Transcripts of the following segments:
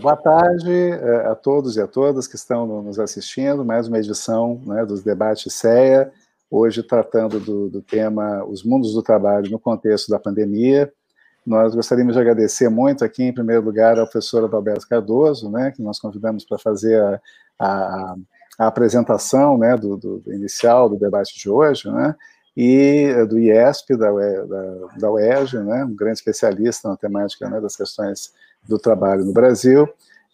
Boa tarde eh, a todos e a todas que estão nos assistindo, mais uma edição né, dos debates CEA, hoje tratando do, do, tema Os Mundos do Trabalho no contexto da pandemia. Nós gostaríamos de agradecer muito aqui, em primeiro lugar, ao professor Adalberto Cardoso, né, que nós convidamos para fazer a, a, a apresentação né, do, do, inicial do debate de hoje, né, e do IESP, da, da, da UERJ, né, um grande especialista na temática né, das questões do trabalho no Brasil,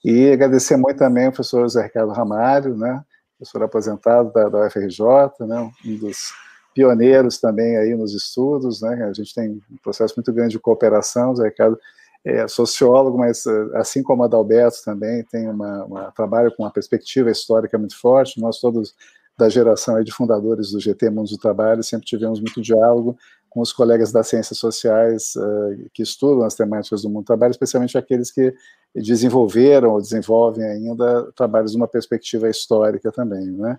e agradecer muito também ao professor José Ricardo Ramalho, né, professor aposentado da, da UFRJ, né, um dos pioneiros também aí nos estudos, né, a gente tem um processo muito grande de cooperação, José Ricardo é sociólogo, mas assim como Adalberto também tem uma, uma trabalho com uma perspectiva histórica muito forte, nós todos da geração de fundadores do GT Mundos do Trabalho sempre tivemos muito diálogo com os colegas das ciências sociais uh, que estudam as temáticas do mundo do trabalho, especialmente aqueles que desenvolveram ou desenvolvem ainda trabalhos de uma perspectiva histórica também, né?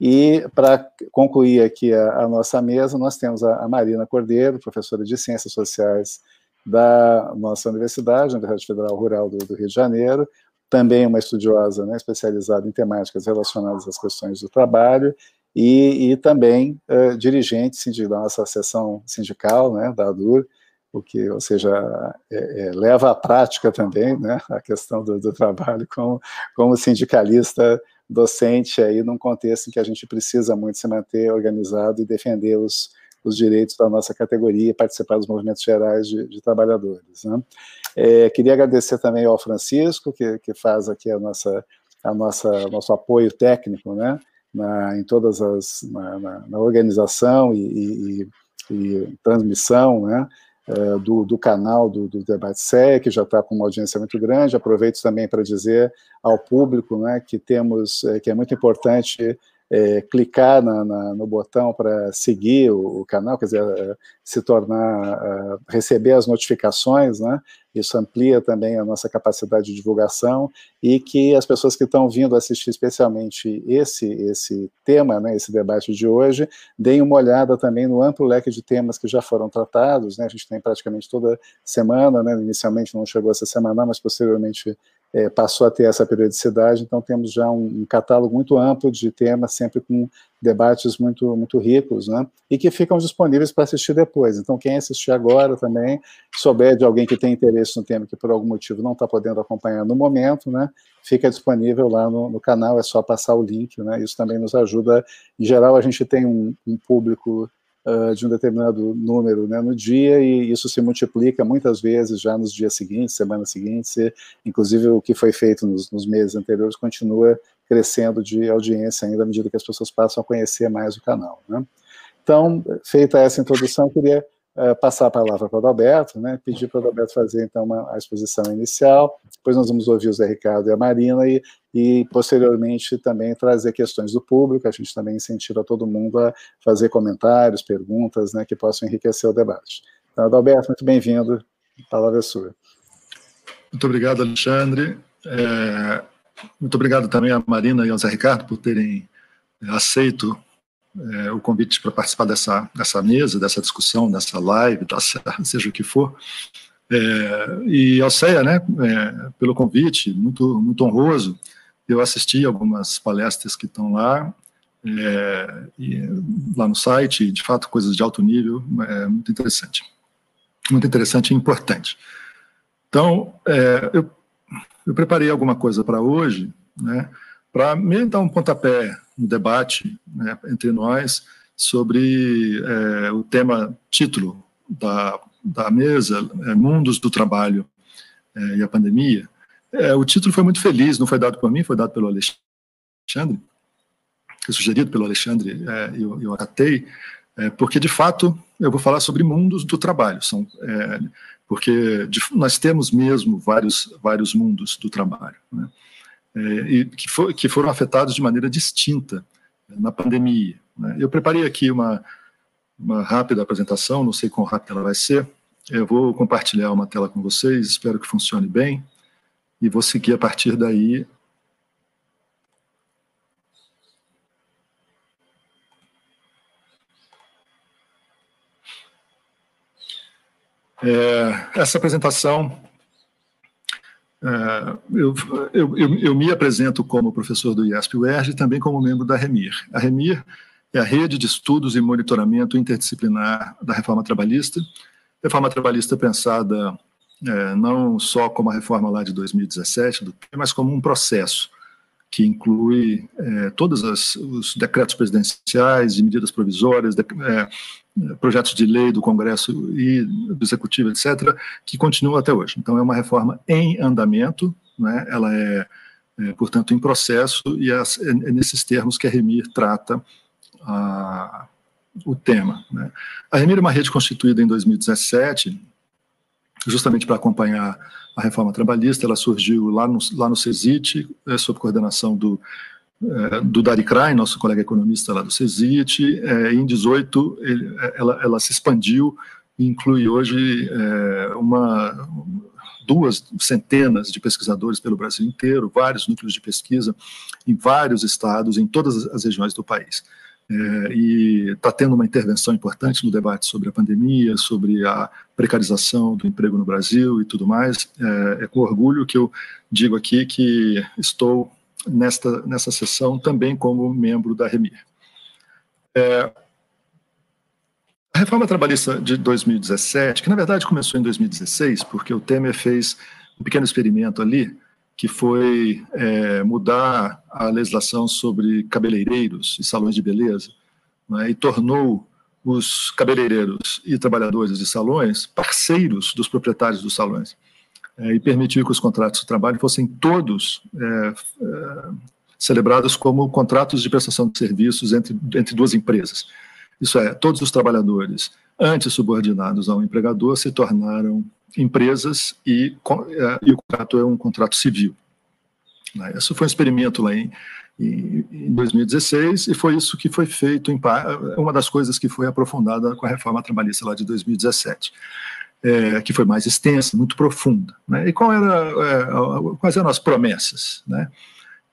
E para concluir aqui a, a, nossa mesa, nós temos a, a, Marina Cordeiro, professora de Ciências Sociais da nossa universidade, Universidade Federal Rural do, do Rio de Janeiro, também uma estudiosa né, especializada em temáticas relacionadas às questões do trabalho, e, e também uh, dirigente da nossa seção sindical, né, da ADUR, o que, ou seja, é, é, leva à prática também né, a questão do, do, trabalho como, como sindicalista docente aí num contexto em que a gente precisa muito se manter organizado e defender os, os direitos da nossa categoria participar dos movimentos gerais de, de trabalhadores. Né. É, queria agradecer também ao Francisco, que, que faz aqui a nossa, a nossa nosso apoio técnico, né, na, em todas as na, na, na organização e, e, e, transmissão, né, é, do, do, canal do, do Debate SE, que já está com uma audiência muito grande. Aproveito também para dizer ao público né, que temos, é, que é muito importante é, clicar na, na, no botão para seguir o, o, canal, quer dizer, se tornar, é, receber as notificações, né? Isso amplia também a nossa capacidade de divulgação e que as pessoas que estão vindo assistir especialmente esse esse tema, né, esse debate de hoje, deem uma olhada também no amplo leque de temas que já foram tratados, né? A gente tem praticamente toda semana, né? Inicialmente não chegou essa semana, mas posteriormente é, passou a ter essa periodicidade, então temos já um, um, catálogo muito amplo de temas, sempre com debates muito, muito ricos, né, e que ficam disponíveis para assistir depois. Então, quem assistir agora também, souber de alguém que tem interesse no tema que por algum motivo não está podendo acompanhar no momento, né, fica disponível lá no, no, canal, é só passar o link, né, isso também nos ajuda. Em geral, a gente tem um, um público uh, de um determinado número né, no dia, e isso se multiplica muitas vezes já nos dias seguintes, semanas seguintes, e, inclusive o que foi feito nos, nos meses anteriores continua crescendo de audiência ainda à medida que as pessoas passam a conhecer mais o canal. Né? Então, feita essa introdução, queria uh, passar a palavra para o Adalberto, né, pedir para o Adalberto fazer, então, uma, a exposição inicial, depois nós vamos ouvir o Zé Ricardo e a Marina, e, e, posteriormente, também trazer questões do público, a gente também incentiva todo mundo a fazer comentários, perguntas, né, que possam enriquecer o debate. Então, Adalberto, muito bem-vindo, a palavra é sua. Muito obrigado, Alexandre. É, muito obrigado também a Marina e ao Zé Ricardo por terem aceito é, o convite para participar dessa, dessa mesa, dessa discussão, dessa live, dessa, seja o que for. É, e ao CEA, né, é, pelo convite, muito, muito honroso. Eu assisti algumas palestras que estão lá, é, e, lá no site, de fato, coisas de alto nível, é muito interessante. Muito interessante e importante. Então, é, eu, eu preparei alguma coisa para hoje, né, para me dar um pontapé no debate né, entre nós sobre é, o tema título da, da mesa, é, Mundos do Trabalho é, e a Pandemia. É, o título foi muito feliz, não foi dado por mim, foi dado pelo Alexandre, foi sugerido pelo Alexandre é, e eu, eu acatei, é, porque de fato eu vou falar sobre mundos do trabalho, são, porque de, nós temos mesmo vários, vários mundos do trabalho. Né? É, e que, for, que, foram afetados de maneira distinta na pandemia. Né? Eu preparei aqui uma, uma rápida apresentação, não sei quão rápida ela vai ser. Eu vou compartilhar uma tela com vocês, espero que funcione bem, e vou seguir a partir daí É, essa apresentação é, eu, eu, eu, eu, me apresento como professor do IESP-UERJ e também como membro da REMIR. A REMIR é a Rede de Estudos e Monitoramento Interdisciplinar da Reforma Trabalhista. Reforma Trabalhista pensada é, não só como a reforma lá de 2017, do, mas como um processo que inclui é, todos os decretos presidenciais e medidas provisórias, de, é, projetos de lei do Congresso e do Executivo, etc., que continuam até hoje. Então, é uma reforma em andamento, né? ela é, é portanto, em processo, e é, é nesses termos que a Remir trata a, o tema. Né? A Remir é uma rede constituída em 2017, justamente para acompanhar a reforma trabalhista, ela surgiu lá no, lá no CESIT, é, sob coordenação do, do Dari Krain, nosso colega economista lá do CESIT, é, em 18 ele, ela, ela, se expandiu e inclui hoje é, uma, duas centenas de pesquisadores pelo Brasil inteiro, vários núcleos de pesquisa em vários estados, em todas as regiões do país. É, e está tendo uma intervenção importante no debate sobre a pandemia, sobre a precarização do emprego no Brasil e tudo mais. É, é com orgulho que eu digo aqui que estou nesta, nessa sessão também como membro da REMIR. É, a reforma trabalhista de 2017, que na verdade começou em 2016, porque o Temer fez um pequeno experimento ali, que foi é, mudar a legislação sobre cabeleireiros e salões de beleza, né, e tornou os cabeleireiros e trabalhadores de salões parceiros dos proprietários dos salões, e permitiu que os contratos de trabalho fossem todos é, é celebrados como contratos de prestação de serviços entre, entre duas empresas. Isso é, todos os trabalhadores antes subordinados ao empregador se tornaram empresas e, é, e o contrato é um contrato civil. Né? Isso foi um experimento lá em, em 2016 e foi isso que foi feito, em, uma das coisas que foi aprofundada com a reforma trabalhista lá de 2017. É, que foi mais extensa, muito profunda. Né? E qual era, é, quais eram as promessas? Né?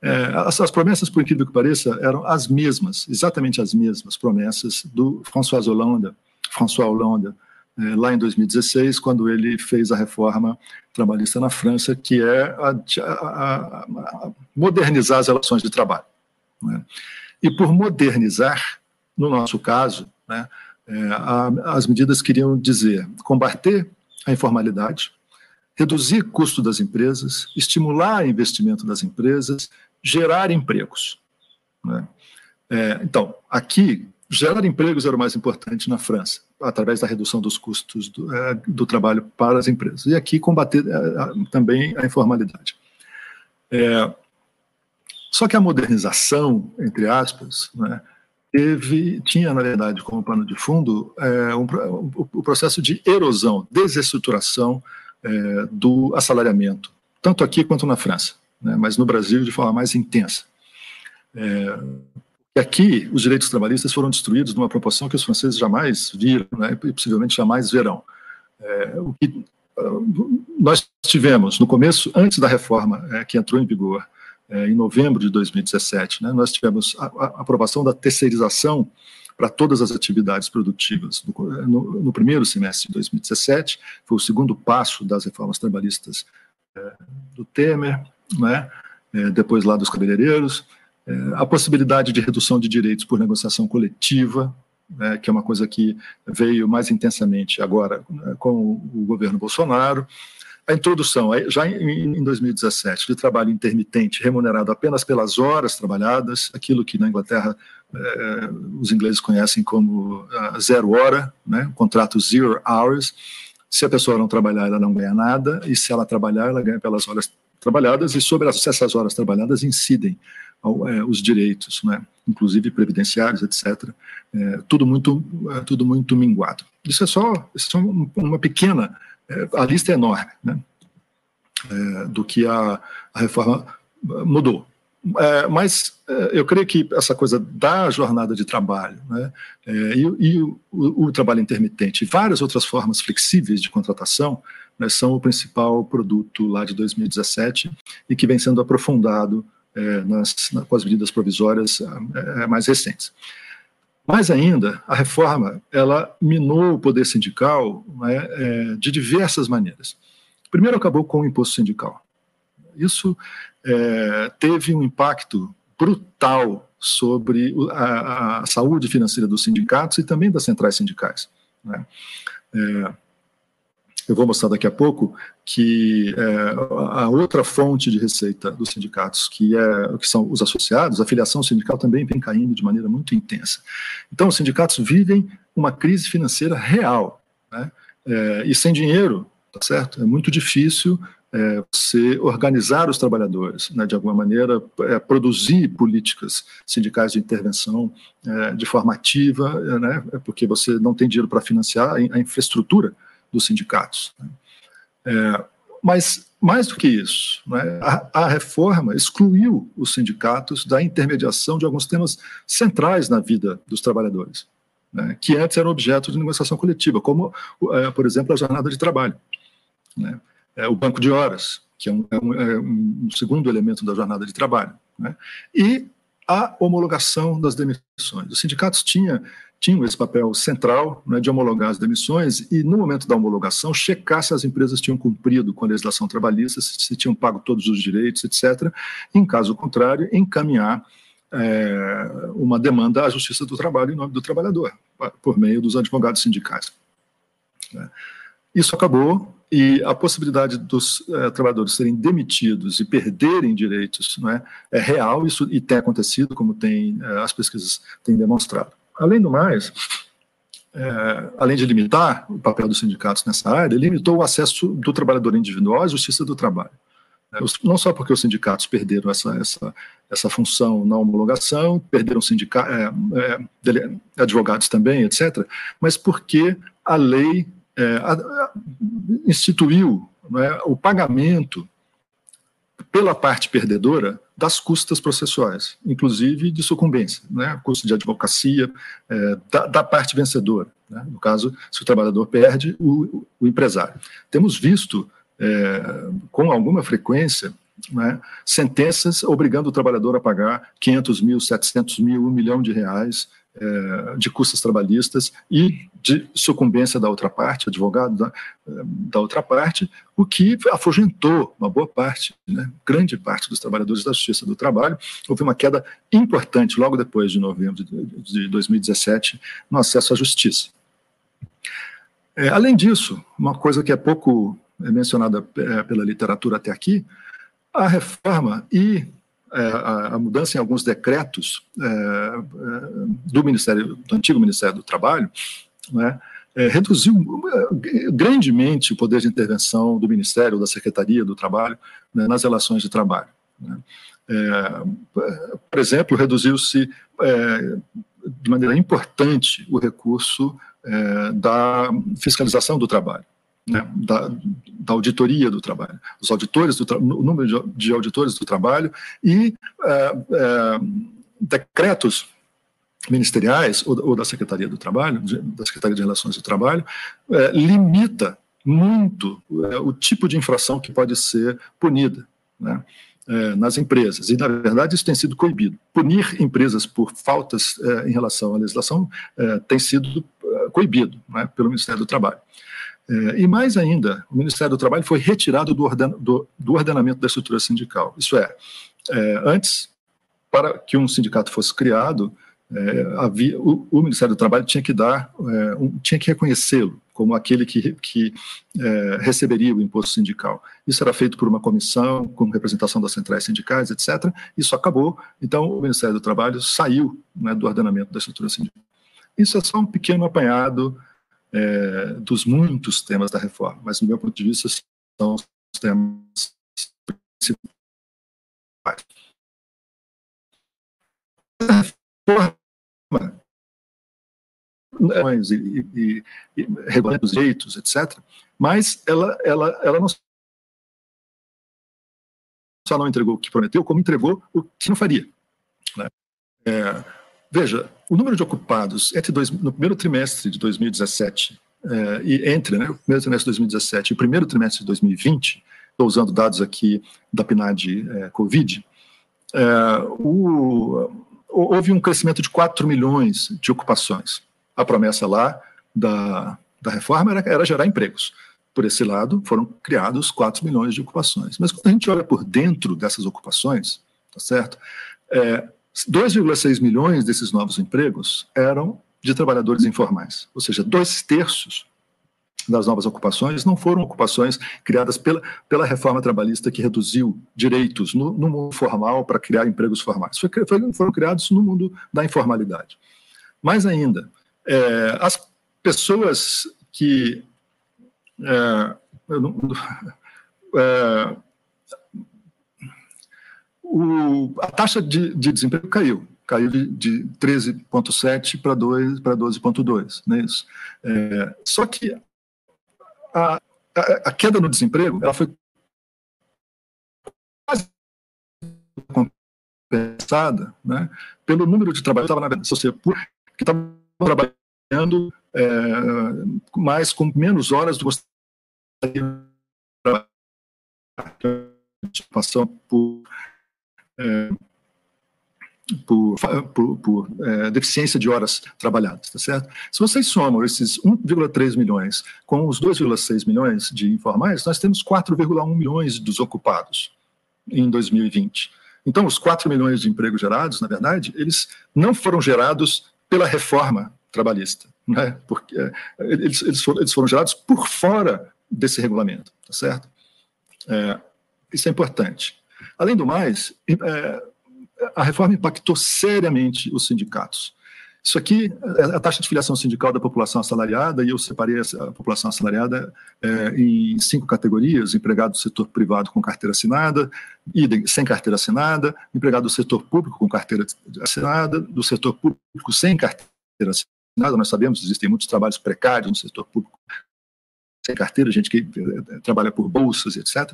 É, as, as, promessas, por incrível que pareça, eram as mesmas, exatamente as mesmas promessas do François Hollande, François Hollande é, lá em 2016, quando ele fez a reforma trabalhista na França, que é a, a, a modernizar as relações de trabalho. Né? E por modernizar, no nosso caso, né, é, as medidas queriam dizer combater a informalidade, reduzir custo das empresas, estimular investimento das empresas, gerar empregos. Né? É, então, aqui gerar empregos era o mais importante na França, através da redução dos custos do, é, do trabalho para as empresas. E aqui combater é, também a informalidade. É, só que a modernização, entre aspas, né, teve, tinha, na verdade, como pano de fundo é, um, o, processo de erosão, desestruturação é, do assalariamento, tanto aqui quanto na França, né, mas no Brasil de forma mais intensa. É, aqui, os direitos trabalhistas foram destruídos numa proporção que os franceses jamais viram, né, e possivelmente jamais verão. É, o que uh, nós tivemos no começo, antes da reforma é, que entrou em vigor, em novembro de 2017, né, nós tivemos a, a, aprovação da terceirização para todas as atividades produtivas no, no, no, primeiro semestre de 2017, foi o segundo passo das reformas trabalhistas é, do Temer, né, é, depois lá dos cabeleireiros, é, a possibilidade de redução de direitos por negociação coletiva, né, que é uma coisa que veio mais intensamente agora né, com o governo Bolsonaro, a introdução, já em 2017, de trabalho intermitente remunerado apenas pelas horas trabalhadas, aquilo que na Inglaterra eh, os ingleses conhecem como zero hora, né, contrato zero hours. Se a pessoa não trabalhar, ela não ganha nada, e se ela trabalhar, ela ganha pelas horas trabalhadas, e sobre essas horas trabalhadas incidem é, os direitos, né, inclusive previdenciários, etc. É, tudo muito, é, tudo muito minguado. Isso é só, isso é uma pequena, é, a lista é enorme, né, é, do que a, a reforma mudou. É, mas eu creio que essa coisa da jornada de trabalho né, e, e o, o, trabalho intermitente e várias outras formas flexíveis de contratação né, são o principal produto lá de 2017 e que vem sendo aprofundado é, nas, na, com as medidas provisórias é, é, mais recentes. Mais ainda, a reforma ela minou o poder sindical né, é, de diversas maneiras. Primeiro, acabou com o imposto sindical. Isso é, teve um impacto brutal sobre a, a, saúde financeira dos sindicatos e também das centrais sindicais. Né? É, eu vou mostrar daqui a pouco que é, a outra fonte de receita dos sindicatos, que, é, que são os associados, a filiação sindical também vem caindo de maneira muito intensa. Então, os sindicatos vivem uma crise financeira real, né? É, e sem dinheiro, tá certo? É muito difícil é, você organizar os trabalhadores, né, de alguma maneira, é, produzir políticas sindicais de intervenção é, de forma ativa, né, é porque você não tem dinheiro para financiar a infraestrutura dos sindicatos. Né. É, mas, mais do que isso, né, a, a, reforma excluiu os sindicatos da intermediação de alguns temas centrais na vida dos trabalhadores, né, que antes eram objeto de negociação coletiva, como, por exemplo, a jornada de trabalho. Né é, o banco de horas, que é um, é um, é um, segundo elemento da jornada de trabalho, né? e a homologação das demissões. Os sindicatos tinha, tinham esse papel central né, de homologar as demissões e, no momento da homologação, checar se as empresas tinham cumprido com a legislação trabalhista, se, se tinham pago todos os direitos, etc. Em caso contrário, encaminhar é, uma demanda à Justiça do Trabalho em nome do trabalhador, por meio dos advogados sindicais. Né. Isso acabou e a possibilidade dos é, trabalhadores serem demitidos e perderem direitos não é, é real isso e tem acontecido, como tem é, as pesquisas têm demonstrado. Além do mais, é, além de limitar o papel dos sindicatos nessa área, limitou o acesso do trabalhador individual à justiça do trabalho. É, não só porque os sindicatos perderam essa, essa, essa função na homologação, perderam sindicatos, advogados também, etc., mas porque a lei é, instituiu é, o pagamento pela parte perdedora das custas processuais, inclusive de sucumbência, né, custo de advocacia é, da, da, parte vencedora, né, no caso, se o trabalhador perde, o, o empresário. Temos visto é, com alguma frequência né, sentenças obrigando o trabalhador a pagar 500 mil, 700 mil, 1 milhão de reais de custas trabalhistas e de sucumbência da outra parte, advogado da, da outra parte, o que afugentou uma boa parte, né, grande parte dos trabalhadores da Justiça do Trabalho. Houve uma queda importante logo depois de novembro de 2017 no acesso à justiça. É, além disso, uma coisa que é pouco mencionada pela literatura até aqui, a reforma e a, a, mudança em alguns decretos é, é, do Ministério, do antigo Ministério do Trabalho, né, é, reduziu é, grandemente o poder de intervenção do Ministério, da Secretaria do Trabalho, né, nas relações de trabalho. Né. É, por exemplo, reduziu-se de maneira importante o recurso da fiscalização do trabalho né, da, da, auditoria do trabalho, os auditores do o número de, auditores do trabalho e é, é, decretos ministeriais ou, ou, da Secretaria do Trabalho, de, da Secretaria de Relações do Trabalho, é, limita muito o tipo de infração que pode ser punida. Né? Nas empresas. E, na verdade, isso tem sido coibido. Punir empresas por faltas em relação à legislação tem sido coibido né, pelo Ministério do Trabalho. É, e mais ainda, o Ministério do Trabalho foi retirado do, do, do ordenamento da estrutura sindical. Isso é, é, antes, para que um sindicato fosse criado, é, havia, o, o, Ministério do Trabalho tinha que dar, é, um, tinha que reconhecê-lo como aquele que, que é, receberia o imposto sindical. Isso era feito por uma comissão com representação das centrais sindicais, etc. Isso acabou, então o Ministério do Trabalho saiu né, do ordenamento da estrutura sindical. Isso é só um pequeno apanhado é, dos muitos temas da reforma, mas, do meu ponto de vista, são os temas principais. A reforma e, e, e regular os direitos, etc., mas ela, ela, ela não só não entregou o que prometeu, como entregou o que não faria. Né? É, Veja, o número de ocupados entre dois, no primeiro trimestre de 2017 eh, e entre né, o primeiro trimestre de 2017 e o primeiro trimestre de 2020, estou usando dados aqui da PNAD eh, Covid, eh, o, houve um crescimento de 4 milhões de ocupações. A promessa lá da, da reforma era, era gerar empregos. por esse lado, foram criados 4 milhões de ocupações. Mas quando a gente olha por dentro dessas ocupações, tá certo? É, 2,6 milhões desses novos empregos eram de trabalhadores informais, ou seja, dois terços das novas ocupações não foram ocupações criadas pela, pela reforma trabalhista que reduziu direitos no, no mundo formal para criar empregos formais. Foi, foi, foram criados no mundo da informalidade. Mais ainda, é, as pessoas que. É, não, é, o, a taxa de, de, desemprego caiu, caiu de, de 13,7 para 12,2, não é isso? É, só que a, a, a, queda no desemprego ela foi quase compensada né, pelo número de trabalhadores que estavam trabalhando é, mais com menos horas do que participação por, é, por, por, por é, deficiência de horas trabalhadas, tá certo? Se vocês somam esses 1,3 milhões com os 2,6 milhões de informais, nós temos 4,1 milhões desocupados em 2020. Então, os 4 milhões de empregos gerados, na verdade, eles não foram gerados pela reforma trabalhista, né? Porque é, eles, eles, foram, eles foram gerados por fora desse regulamento, tá certo? É, isso é importante. Além do mais, é, a reforma impactou seriamente os sindicatos. Isso aqui é a taxa de filiação sindical da população assalariada, e eu separei a população assalariada é, em cinco categorias: empregado do setor privado com carteira assinada, sem carteira assinada, empregado do setor público com carteira assinada, do setor público sem carteira assinada. Nós sabemos que existem muitos trabalhos precários no setor público sem carteira, gente que eh, trabalha por bolsas, etc.,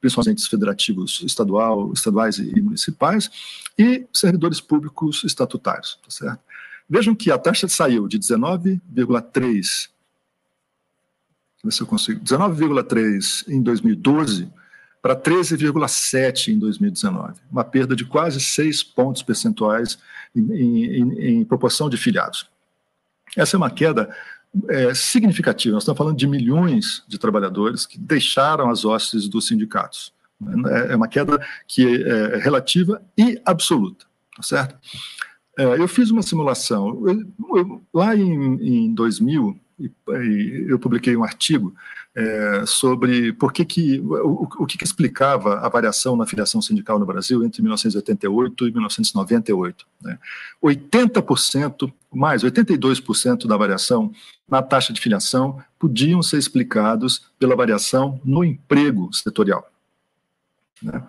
principalmente os federativos estadual, estaduais e municipais, e servidores públicos estatutários, tá certo? Vejam que a taxa saiu de 19,3 ver se eu consigo, 19,3 em 2012 para 13,7 em 2019, uma perda de quase 6 pontos percentuais em, em, em proporção de filiados. Essa é uma queda é, significativa. Nós estamos falando de milhões de trabalhadores que deixaram as hostes dos sindicatos. É, é uma queda que é, é relativa e absoluta, tá certo? É, eu fiz uma simulação. Eu, eu, lá em, em 2000, eu publiquei um artigo é, sobre por que que, o, o que, que, explicava a variação na filiação sindical no Brasil entre 1988 e 1998. Né? 80%, mais 82% da variação na taxa de filiação podiam ser explicados pela variação no emprego setorial. Né?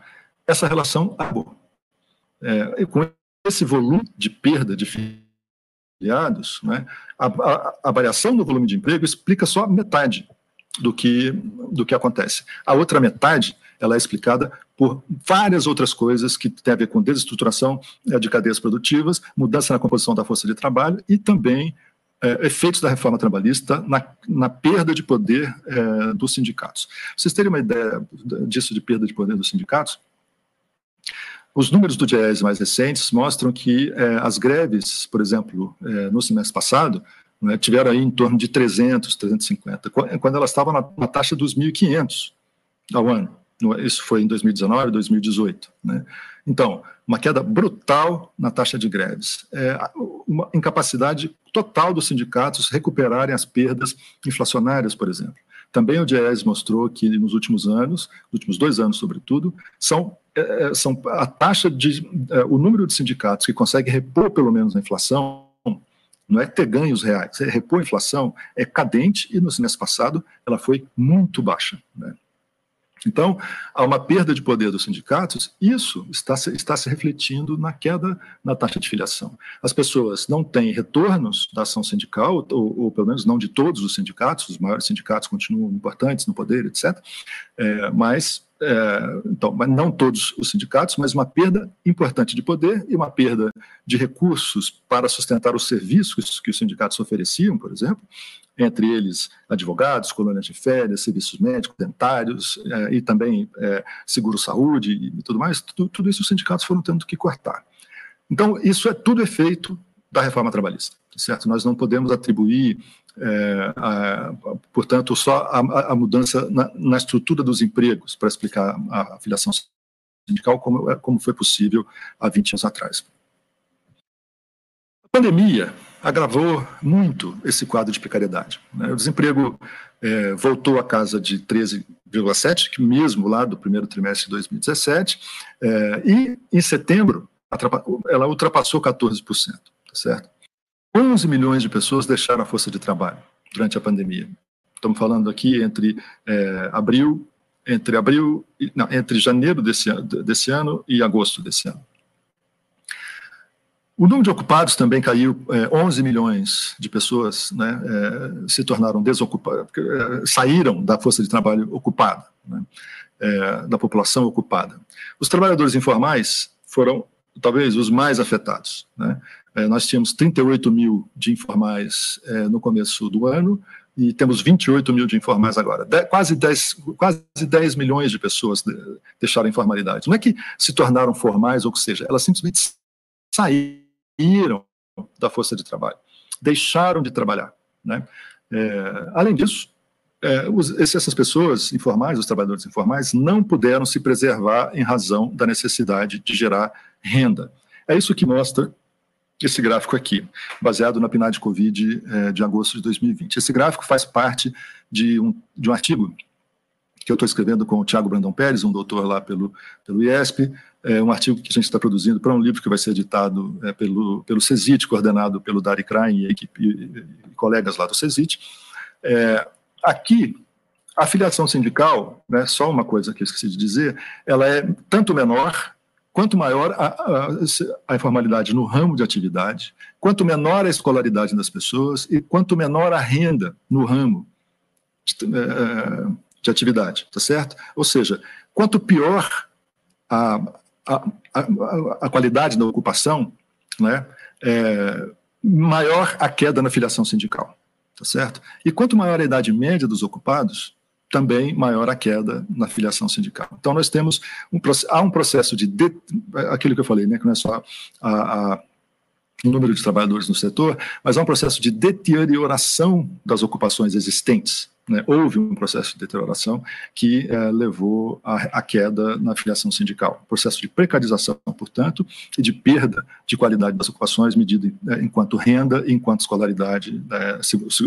Essa relação acabou. É, com esse volume de perda de filiados, né, a, a, a variação no volume de emprego explica só metade do que, do que acontece. A outra metade ela é explicada por várias outras coisas que têm a ver com desestruturação é, de cadeias produtivas, mudança na composição da força de trabalho e também é, efeitos da reforma trabalhista na, na perda de poder é, dos sindicatos. Vocês terem uma ideia disso de perda de poder dos sindicatos? Os números do DIES mais recentes mostram que é, as greves, por exemplo, é, no semestre passado, né, tiveram aí em torno de 300, 350, quando elas estavam na, na taxa dos 1.500 ao ano. Isso foi em 2019, 2018. Né? Então, uma queda brutal na taxa de greves, é, uma incapacidade total dos sindicatos recuperarem as perdas inflacionárias, por exemplo. Também o DIES mostrou que nos últimos anos, nos últimos dois anos, sobretudo, são, é, é são a taxa de, é, o número de sindicatos que consegue repor pelo menos a inflação não é ter ganhos reais, é repor a inflação, é cadente e no semestre passado ela foi muito baixa. Né? Então, há uma perda de poder dos sindicatos, isso está se, está se refletindo na queda na taxa de filiação. As pessoas não têm retornos da ação sindical, ou, ou pelo menos não de todos os sindicatos, os maiores sindicatos continuam importantes no poder, etc., é, mas é, então, mas não todos os sindicatos, mas uma perda importante de poder e uma perda de recursos para sustentar os serviços que os sindicatos ofereciam, por exemplo, entre eles advogados, colônias de férias, serviços médicos, dentários é, e também é, seguro-saúde e tudo mais, tudo, tudo, isso os sindicatos foram tendo que cortar. Então, isso é tudo efeito da reforma trabalhista, certo? Nós não podemos atribuir, é, a, portanto, só a, a mudança na, na, estrutura dos empregos para explicar a, a filiação sindical como, como foi possível há 20 anos atrás. A pandemia agravou muito esse quadro de precariedade. Né? O desemprego é, voltou à casa de 13,7, que mesmo lá do primeiro trimestre de 2017, é, e em setembro ela ultrapassou 14%, tá certo? 11 milhões de pessoas deixaram a força de trabalho durante a pandemia. Estamos falando aqui entre é, abril, entre abril, não, entre janeiro desse, desse ano e agosto desse ano. O número de ocupados também caiu, é, 11 milhões de pessoas né, é, se tornaram desocupadas, é, saíram da força de trabalho ocupada, né, é, da população ocupada. Os trabalhadores informais foram talvez os mais afetados. Né. É, nós tínhamos 38 mil de informais é, no começo do ano e temos 28 mil de informais agora. De, quase, 10, quase 10 milhões de pessoas de, deixaram informalidade. Não é que se tornaram formais, ou que seja, elas simplesmente saíram saíram da força de trabalho, deixaram de trabalhar. Né? É, além disso, é, essas pessoas informais, os trabalhadores informais, não puderam se preservar em razão da necessidade de gerar renda. É isso que mostra esse gráfico aqui, baseado na PNAD Covid é, de agosto de 2020. Esse gráfico faz parte de um, de um artigo que eu estou escrevendo com o Tiago Brandão Pérez, um doutor lá pelo, pelo IESP, é um artigo que a gente está produzindo para um livro que vai ser editado é, pelo, pelo CESIT, coordenado pelo Dari Krain e, equipe, e, e colegas lá do CESIT. É, aqui, a filiação sindical, né, só uma coisa que eu esqueci de dizer, ela é tanto menor quanto maior a, a, a, informalidade no ramo de atividade, quanto menor a escolaridade das pessoas e quanto menor a renda no ramo de, é, de atividade, tá certo? Ou seja, quanto pior a, a, a, a qualidade da ocupação, né, é, maior a queda na filiação sindical, tá certo? E quanto maior a idade média dos ocupados, também maior a queda na filiação sindical. Então nós temos um há um processo de, de aquilo que eu falei, né, que não é só a, a o número de trabalhadores no setor, mas há um processo de deterioração das ocupações existentes. Né? Houve um processo de deterioração que é, levou à, queda na filiação sindical. Processo de precarização, portanto, e de perda de qualidade das ocupações, medido é, enquanto renda e enquanto escolaridade, é,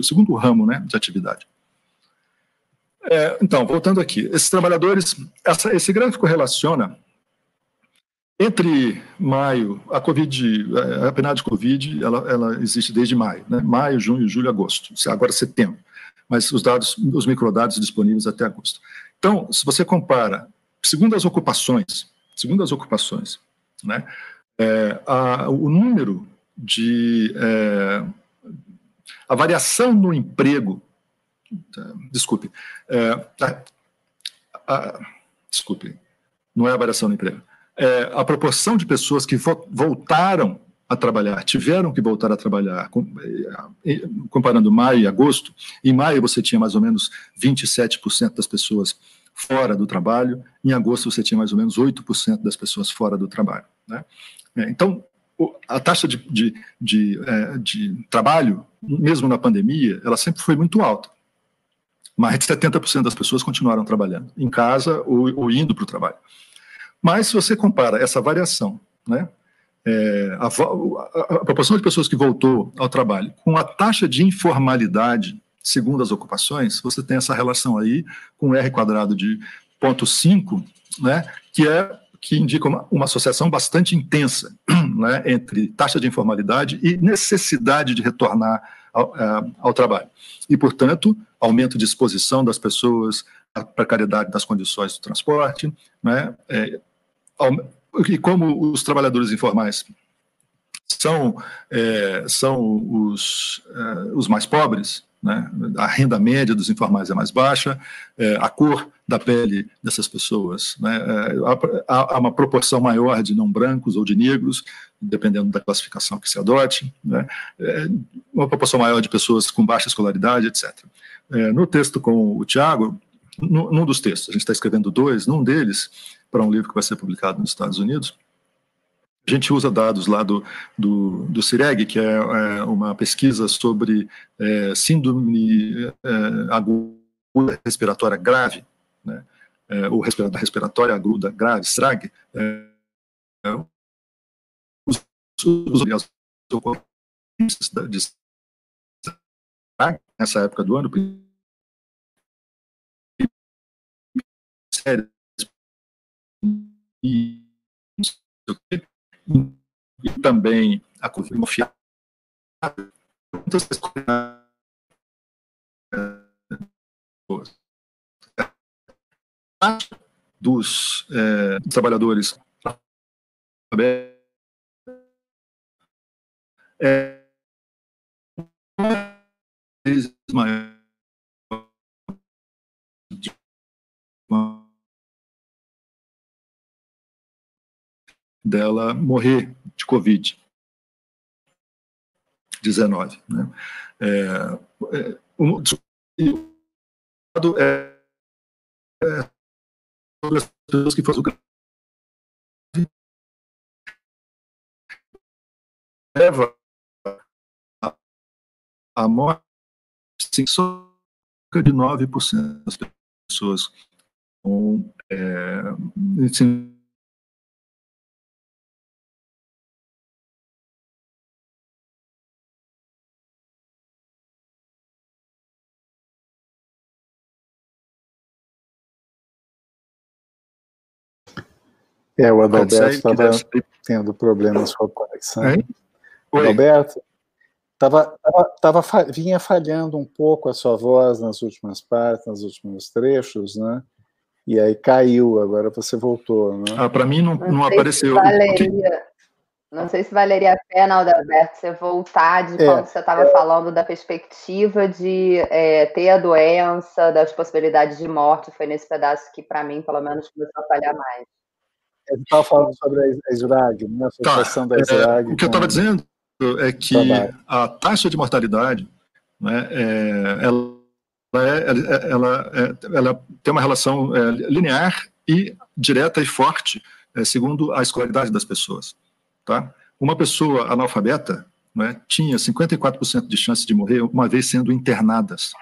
segundo o ramo né, de atividade. É, então, voltando aqui, esses trabalhadores, essa, esse gráfico relaciona entre maio, a Covid, a PNAD Covid, ela, ela existe desde maio, né? maio, junho, julho, agosto, agora setembro mas os dados, os microdados disponíveis até agosto. Então, se você compara, segundo as ocupações, segundo as ocupações, né, é, a, o número de é, a variação no emprego, desculpe, é, a, a, desculpe, não é a variação no emprego, é a proporção de pessoas que vo, voltaram a trabalhar, tiveram que voltar a trabalhar, eh, comparando maio e agosto, em maio você tinha mais ou menos 27% das pessoas fora do trabalho, em agosto você tinha mais ou menos 8% das pessoas fora do trabalho. Né? É, então, a taxa de, de, de, é, de, trabalho, mesmo na pandemia, ela sempre foi muito alta. Mais de 70% das pessoas continuaram trabalhando, em casa ou, ou indo para o trabalho. Mas se você compara essa variação, né, é, a, a, a, proporção de pessoas que voltou ao trabalho com a taxa de informalidade, segundo as ocupações, você tem essa relação aí com R quadrado de 0,5, né, que é que indica uma, uma associação bastante intensa né, entre taxa de informalidade e necessidade de retornar ao, ao trabalho. E, portanto, aumento de exposição das pessoas à precariedade das condições do transporte, né, é, e como os trabalhadores informais são, é, são os, é, os mais pobres, né? a renda média dos informais é mais baixa, é, a cor da pele dessas pessoas, né? É, há, há, uma proporção maior de não brancos ou de negros, dependendo da classificação que se adote, né? É, uma proporção maior de pessoas com baixa escolaridade, etc. É, no texto com o Tiago, num dos textos, a gente está escrevendo dois, num deles, para um livro que vai ser publicado nos Estados Unidos, a gente usa dados lá do, do, do CIREG, que é, é uma pesquisa sobre é, síndrome é, aguda respiratória grave, né? É, ou respiratória aguda grave, SRAG, é, os, os, de nessa época do ano, e e também a confiança dos é, trabalhadores é maior dela morrer de Covid-19. Né? É, é, um, é, é, sobre as pessoas que foram leva a, morte sim, cerca de 9% das pessoas com é, É, o Adalberto estava tendo problemas com a conexão. Adalberto, tava, tava, tava, vinha falhando um pouco a sua voz nas últimas partes, nos últimos trechos, né? E aí caiu, agora você voltou, né? Ah, para mim não, não, não apareceu. Valeria, não sei se valeria a pena, Adalberto, você voltar de é, quando você estava é. falando da perspectiva de é, ter a doença, das possibilidades de morte, foi nesse pedaço que, para mim, pelo menos, começou a falhar mais. Estava falando sobre a SRAG, né? a associação tá, da SRAG. É, o que eu estava dizendo é que a taxa de mortalidade, né, é, ela, é, ela, é, ela, tem uma relação é, linear e direta e forte, é, segundo a escolaridade das pessoas. Tá? Uma pessoa analfabeta né, tinha 54% de chance de morrer uma vez sendo internadas,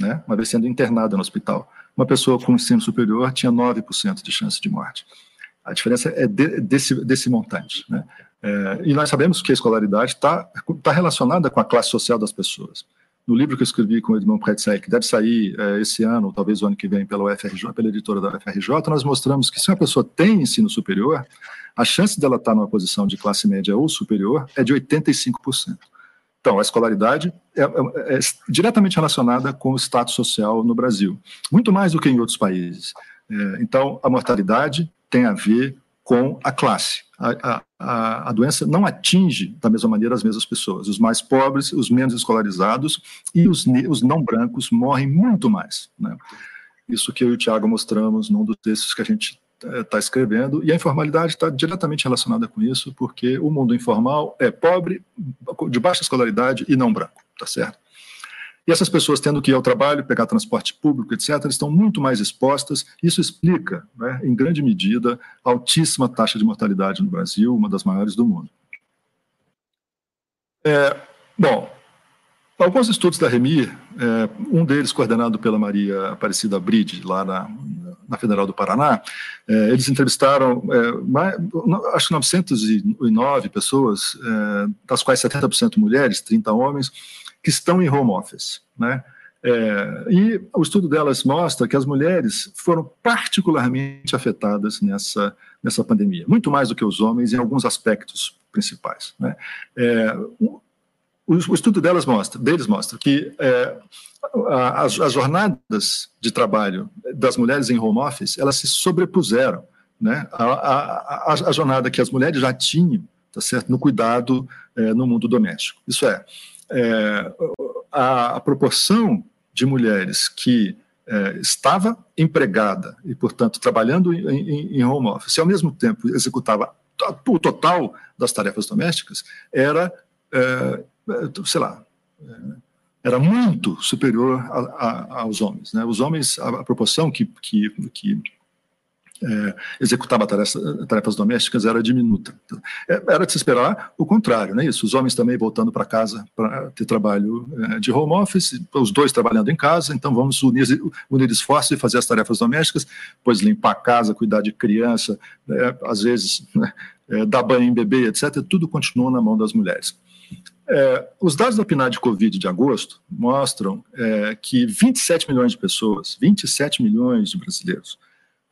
né, uma vez sendo internada no hospital. Uma pessoa com ensino superior tinha 9% de chance de morte. A diferença é de, desse, desse montante. Né? É, e nós sabemos que a escolaridade está tá relacionada com a classe social das pessoas. No livro que eu escrevi com o Edmond Pretzai, que deve sair é, esse ano, ou talvez o ano que vem, pela UFRJ, pela editora da UFRJ, nós mostramos que se uma pessoa tem ensino superior, a chance dela estar numa posição de classe média ou superior é de 85%. Então, a escolaridade é, é, é, diretamente relacionada com o status social no Brasil, muito mais do que em outros países. É, então, a mortalidade tem a ver com a classe. A, a, a, doença não atinge da mesma maneira as mesmas pessoas. Os mais pobres, os menos escolarizados e os, os não brancos morrem muito mais. Né? Isso que eu e o Tiago mostramos num dos textos que a gente está eh, escrevendo, e a informalidade está diretamente relacionada com isso, porque o mundo informal é pobre, de baixa escolaridade e não branco, tá certo? E essas pessoas tendo que ir ao trabalho, pegar transporte público, etc., estão muito mais expostas. Isso explica, né, em grande medida, a altíssima taxa de mortalidade no Brasil, uma das maiores do mundo. É, bom, alguns estudos da REMIR, é, um deles coordenado pela Maria Aparecida Bride, lá na, na Federal do Paraná, é, eles entrevistaram, é, mais, acho que 909 pessoas, é, das quais 70% mulheres, 30 homens, que estão em home office, né? É, e o estudo delas mostra que as mulheres foram particularmente afetadas nessa, nessa pandemia, muito mais do que os homens em alguns aspectos principais. Né? É, o, o, estudo delas mostra, deles mostra que é, as, as, jornadas de trabalho das mulheres em home office elas se sobrepuseram né, a jornada que as mulheres já tinham tá certo, no cuidado é, no mundo doméstico. Isso é, é, a, a, proporção de mulheres que é, estava empregada e, portanto, trabalhando em, em, em, home office, e ao mesmo tempo executava o total das tarefas domésticas, era, é, sei lá, é, era muito superior a, a, aos homens. Né? Os homens, a, proporção que, que, que é, executava tarefas, tarefas, domésticas era diminuta. É, era de se esperar o contrário, né? Isso, os homens também voltando para casa para ter trabalho é, de home office, os dois trabalhando em casa, então vamos unir, unir esforços e fazer as tarefas domésticas, pois limpar a casa, cuidar de criança, né? às vezes né? É, dar banho em bebê, etc., tudo continua na mão das mulheres. É, os dados da PNAD Covid de agosto mostram é, que 27 milhões de pessoas, 27 milhões de brasileiros,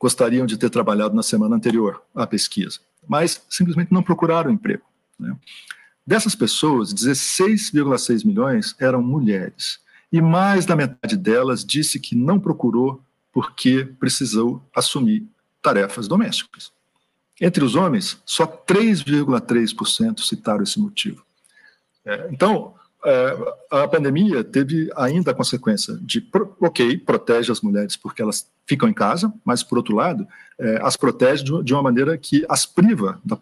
gostariam de ter trabalhado na semana anterior à pesquisa, mas simplesmente não procuraram emprego. Né? Dessas pessoas, 16,6 milhões eram mulheres, e mais da metade delas disse que não procurou porque precisou assumir tarefas domésticas. Entre os homens, só 3,3% citaram esse motivo. É, então, a pandemia teve ainda a consequência de, ok, protege as mulheres porque elas ficam em casa, mas, por outro lado, é, as protege de uma maneira que as priva da,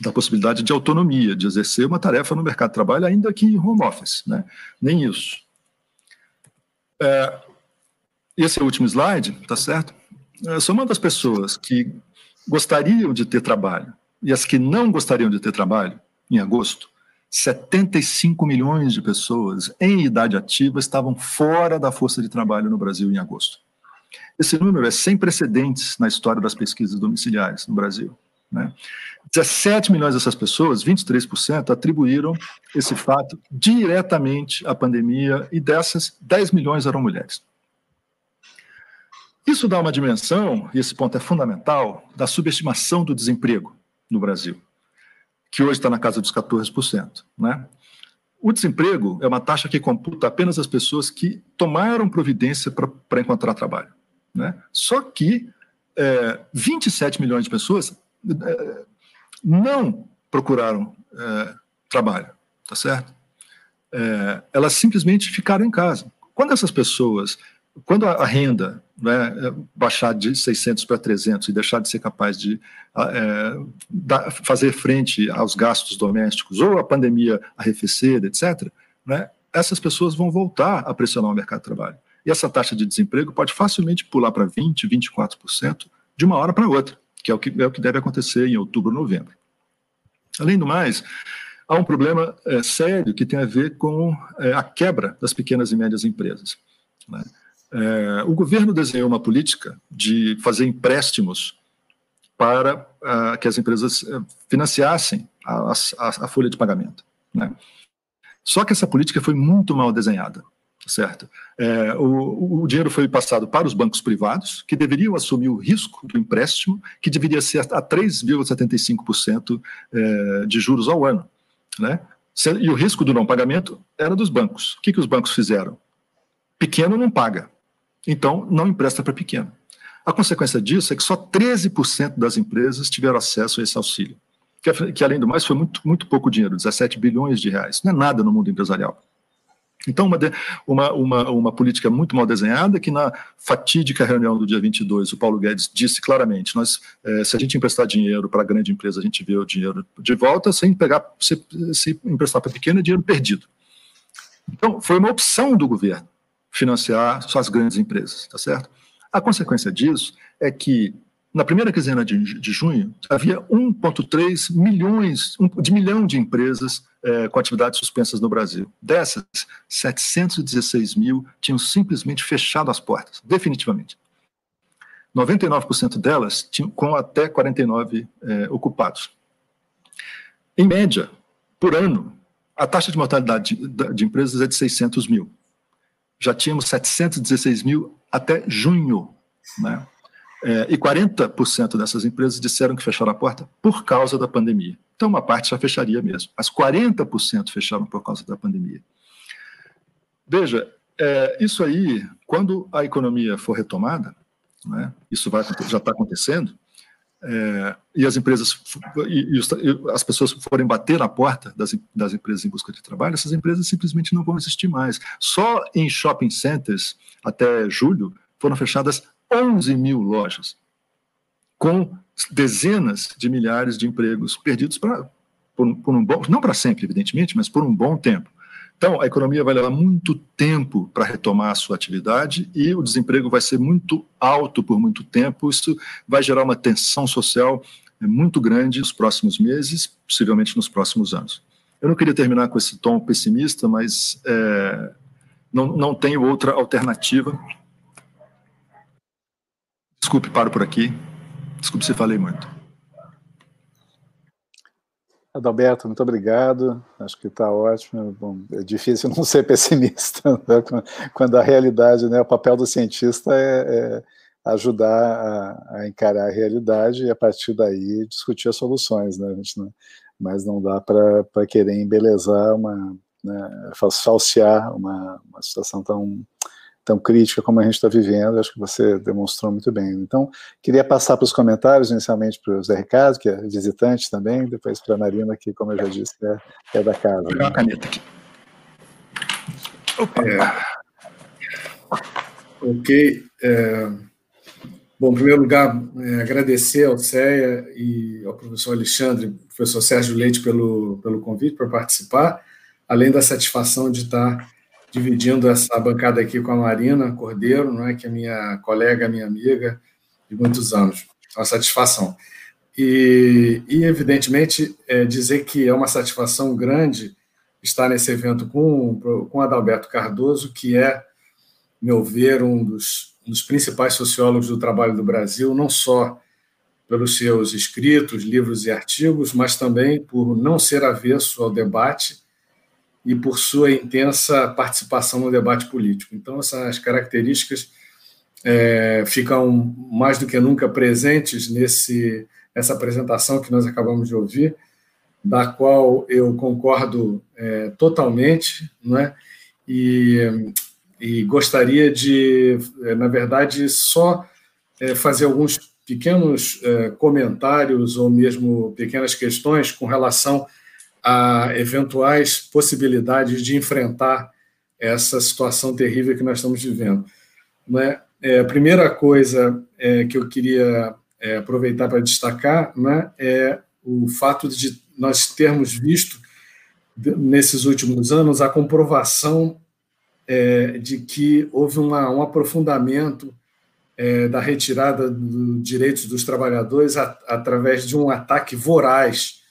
da possibilidade de autonomia, de exercer uma tarefa no mercado de trabalho, ainda que em home office. Né? Nem isso. É, esse é o último slide, tá certo? É, somando as pessoas que gostariam de ter trabalho e as que não gostariam de ter trabalho, em agosto, 75 milhões de pessoas em idade ativa estavam fora da força de trabalho no Brasil em agosto. Esse número é sem precedentes na história das pesquisas domiciliares no Brasil. Né? 17 milhões dessas pessoas, 23%, atribuíram esse fato diretamente à pandemia e dessas, 10 milhões eram mulheres. Isso dá uma dimensão, e esse ponto é fundamental, da subestimação do desemprego no Brasil que hoje está na casa dos 14%. Né? O desemprego é uma taxa que computa apenas as pessoas que tomaram providência para encontrar trabalho. Né? Só que é, 27 milhões de pessoas é, não procuraram é, trabalho, tá certo? É, elas simplesmente ficaram em casa. Quando essas pessoas, quando a, renda né, baixar de 600 para 300 e deixar de ser capaz de é, da, fazer frente aos gastos domésticos ou a pandemia arrefecer, etc., né, essas pessoas vão voltar a pressionar o mercado de trabalho. E essa taxa de desemprego pode facilmente pular para 20%, 24% de uma hora para outra, que é o que, é o que deve acontecer em outubro, novembro. Além do mais, há um problema é, sério que tem a ver com é, a quebra das pequenas e médias empresas. Né? É, o governo desenhou uma política de fazer empréstimos para uh, que as empresas uh, financiassem a, a, a, folha de pagamento. Né? Só que essa política foi muito mal desenhada, certo? É, o, o, dinheiro foi passado para os bancos privados, que deveriam assumir o risco do empréstimo, que deveria ser a 3,75% é, de juros ao ano. Né? E o risco do não pagamento era dos bancos. O que, que os bancos fizeram? Pequeno não paga. Então, não empresta para pequeno. A consequência disso é que só 13% das empresas tiveram acesso a esse auxílio, que, que, além do mais foi muito, muito pouco dinheiro, 17 bilhões de reais. Não é nada no mundo empresarial. Então, uma, uma, uma, uma, política muito mal desenhada, que na fatídica reunião do dia 22, o Paulo Guedes disse claramente, nós, é, se a gente emprestar dinheiro para a grande empresa, a gente vê o dinheiro de volta, sem pegar, se, se emprestar para pequeno, é dinheiro perdido. Então, foi uma opção do governo financiar suas grandes empresas, tá certo? A consequência disso é que na primeira quinzena de, de junho havia 1,3 milhões de milhão de empresas é, com atividades suspensas no Brasil. Dessas, 716 mil tinham simplesmente fechado as portas, definitivamente. 99% delas tinham com até 49 é, ocupados. Em média, por ano, a taxa de mortalidade de, de empresas é de 600 mil já tínhamos 716 mil até junho, né? É, e 40% dessas empresas disseram que fecharam a porta por causa da pandemia. Então, uma parte já fecharia mesmo, mas 40% fecharam por causa da pandemia. Veja, é, isso aí, quando a economia for retomada, né, isso vai, já está acontecendo, é, e as empresas e, e, as pessoas forem bater na porta das, das empresas em busca de trabalho, essas empresas simplesmente não vão existir mais. Só em shopping centers, até julho, foram fechadas 11 mil lojas, com dezenas de milhares de empregos perdidos pra, por, por um bom, não para sempre, evidentemente, mas por um bom tempo. Então, a economia vai levar muito tempo para retomar a sua atividade e o desemprego vai ser muito alto por muito tempo. Isso vai gerar uma tensão social é, muito grande nos próximos meses, possivelmente nos próximos anos. Eu não queria terminar com esse tom pessimista, mas é, não, não tenho outra alternativa. Desculpe, paro por aqui. Desculpe se falei muito. Adalberto, muito obrigado. Acho que está ótimo. Bom, é difícil não ser pessimista né? quando a realidade, né, o papel do cientista é, é ajudar a, a, encarar a realidade e a partir daí discutir as soluções, né? Não, mas não dá para querer embelezar uma, né, falsear uma, uma situação tão tão crítica como a gente está vivendo, acho que você demonstrou muito bem. Então, queria passar para os comentários, inicialmente para o Zé Ricardo, que é visitante também, depois para a Marina, que, como eu já disse, é, é da casa. Vou pegar uma caneta aqui. Opa. É, ok. É, bom, em primeiro lugar, é, agradecer ao CEA e ao professor Alexandre, professor Sérgio Leite, pelo, pelo convite para participar, além da satisfação de estar dividindo essa bancada aqui com a Marina Cordeiro, não é, que é minha colega, minha amiga de muitos anos. É uma satisfação. E, e evidentemente, é dizer que é uma satisfação grande estar nesse evento com, com Adalberto Cardoso, que é, meu ver, um dos, um dos principais sociólogos do trabalho do Brasil, não só pelos seus escritos, livros e artigos, mas também por não ser avesso ao debate e por sua intensa participação no debate político. Então, essas características é, ficam mais do que nunca presentes nesse essa apresentação que nós acabamos de ouvir, da qual eu concordo é, totalmente, não é? E, e gostaria de, é, na verdade, só é, fazer alguns pequenos é, comentários ou mesmo pequenas questões com relação a eventuais possibilidades de enfrentar essa situação terrível que nós estamos vivendo. Né? É, a primeira coisa é, que eu queria é, aproveitar para destacar né, é o fato de nós termos visto, nesses últimos anos, a comprovação é, de que houve uma, um aprofundamento é, da retirada dos direitos dos trabalhadores a, através de um ataque voraz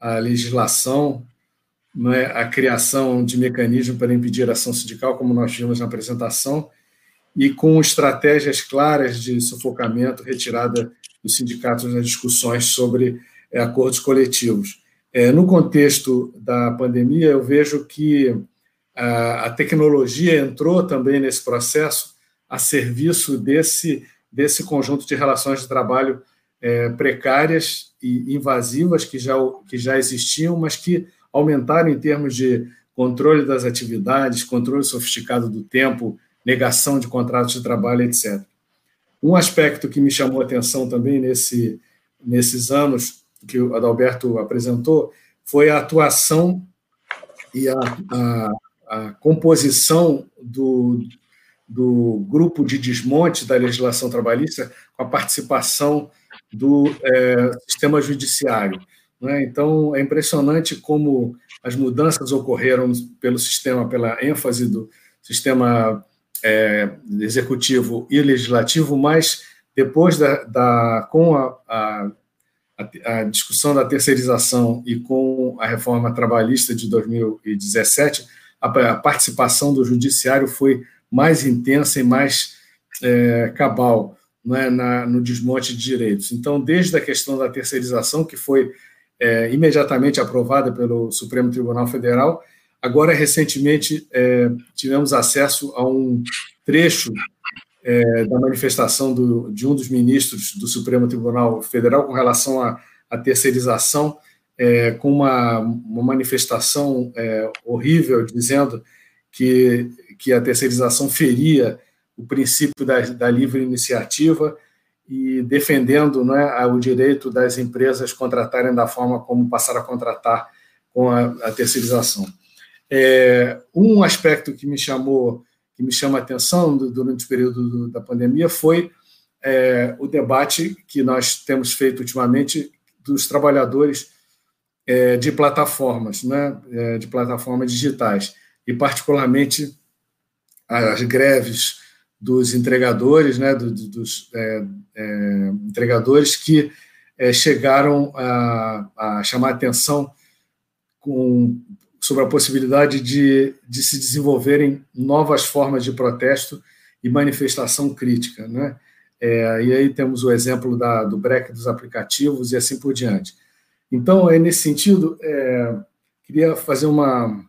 a legislação, é, a criação de mecanismos para impedir a ação sindical, como nós vimos na apresentação, e com estratégias claras de sufocamento, retirada dos sindicatos nas discussões sobre é, acordos coletivos. É, no contexto da pandemia, eu vejo que a, a, tecnologia entrou também nesse processo a serviço desse, desse conjunto de relações de trabalho é, precárias e invasivas que já, que já existiam, mas que aumentaram em termos de controle das atividades, controle sofisticado do tempo, negação de contratos de trabalho, etc. Um aspecto que me chamou a atenção também nesse, nesses anos que o Adalberto apresentou foi a atuação e a, a, a composição do, do grupo de desmonte da legislação trabalhista com a participação do é, sistema judiciário. Né? Então, é impressionante como as mudanças ocorreram pelo sistema, pela ênfase do sistema é, executivo e legislativo, mas depois da, da com a, a, a, discussão da terceirização e com a reforma trabalhista de 2017, a, participação do judiciário foi mais intensa e mais é, cabal né, na, no desmonte de direitos. Então, desde a questão da terceirização, que foi é, imediatamente aprovada pelo Supremo Tribunal Federal, agora, recentemente, é, tivemos acesso a um trecho é, da manifestação do, de um dos ministros do Supremo Tribunal Federal com relação à, terceirização, é, com uma, uma manifestação é, horrível, dizendo que, que a terceirização feria o princípio da, da livre iniciativa e defendendo né, o direito das empresas contratarem da forma como passaram a contratar com a, a terceirização. É, um aspecto que me chamou, que me chama a atenção durante o período do, da pandemia foi é, o debate que nós temos feito ultimamente dos trabalhadores é, de plataformas, né, é, de plataformas digitais. e particularmente as greves dos entregadores, né, dos é, é, entregadores que é, chegaram a, a, chamar atenção com, sobre a possibilidade de, de se desenvolverem novas formas de protesto e manifestação crítica. Né? É, e aí temos o exemplo da, do break dos aplicativos e assim por diante. Então, é nesse sentido, é, queria fazer uma,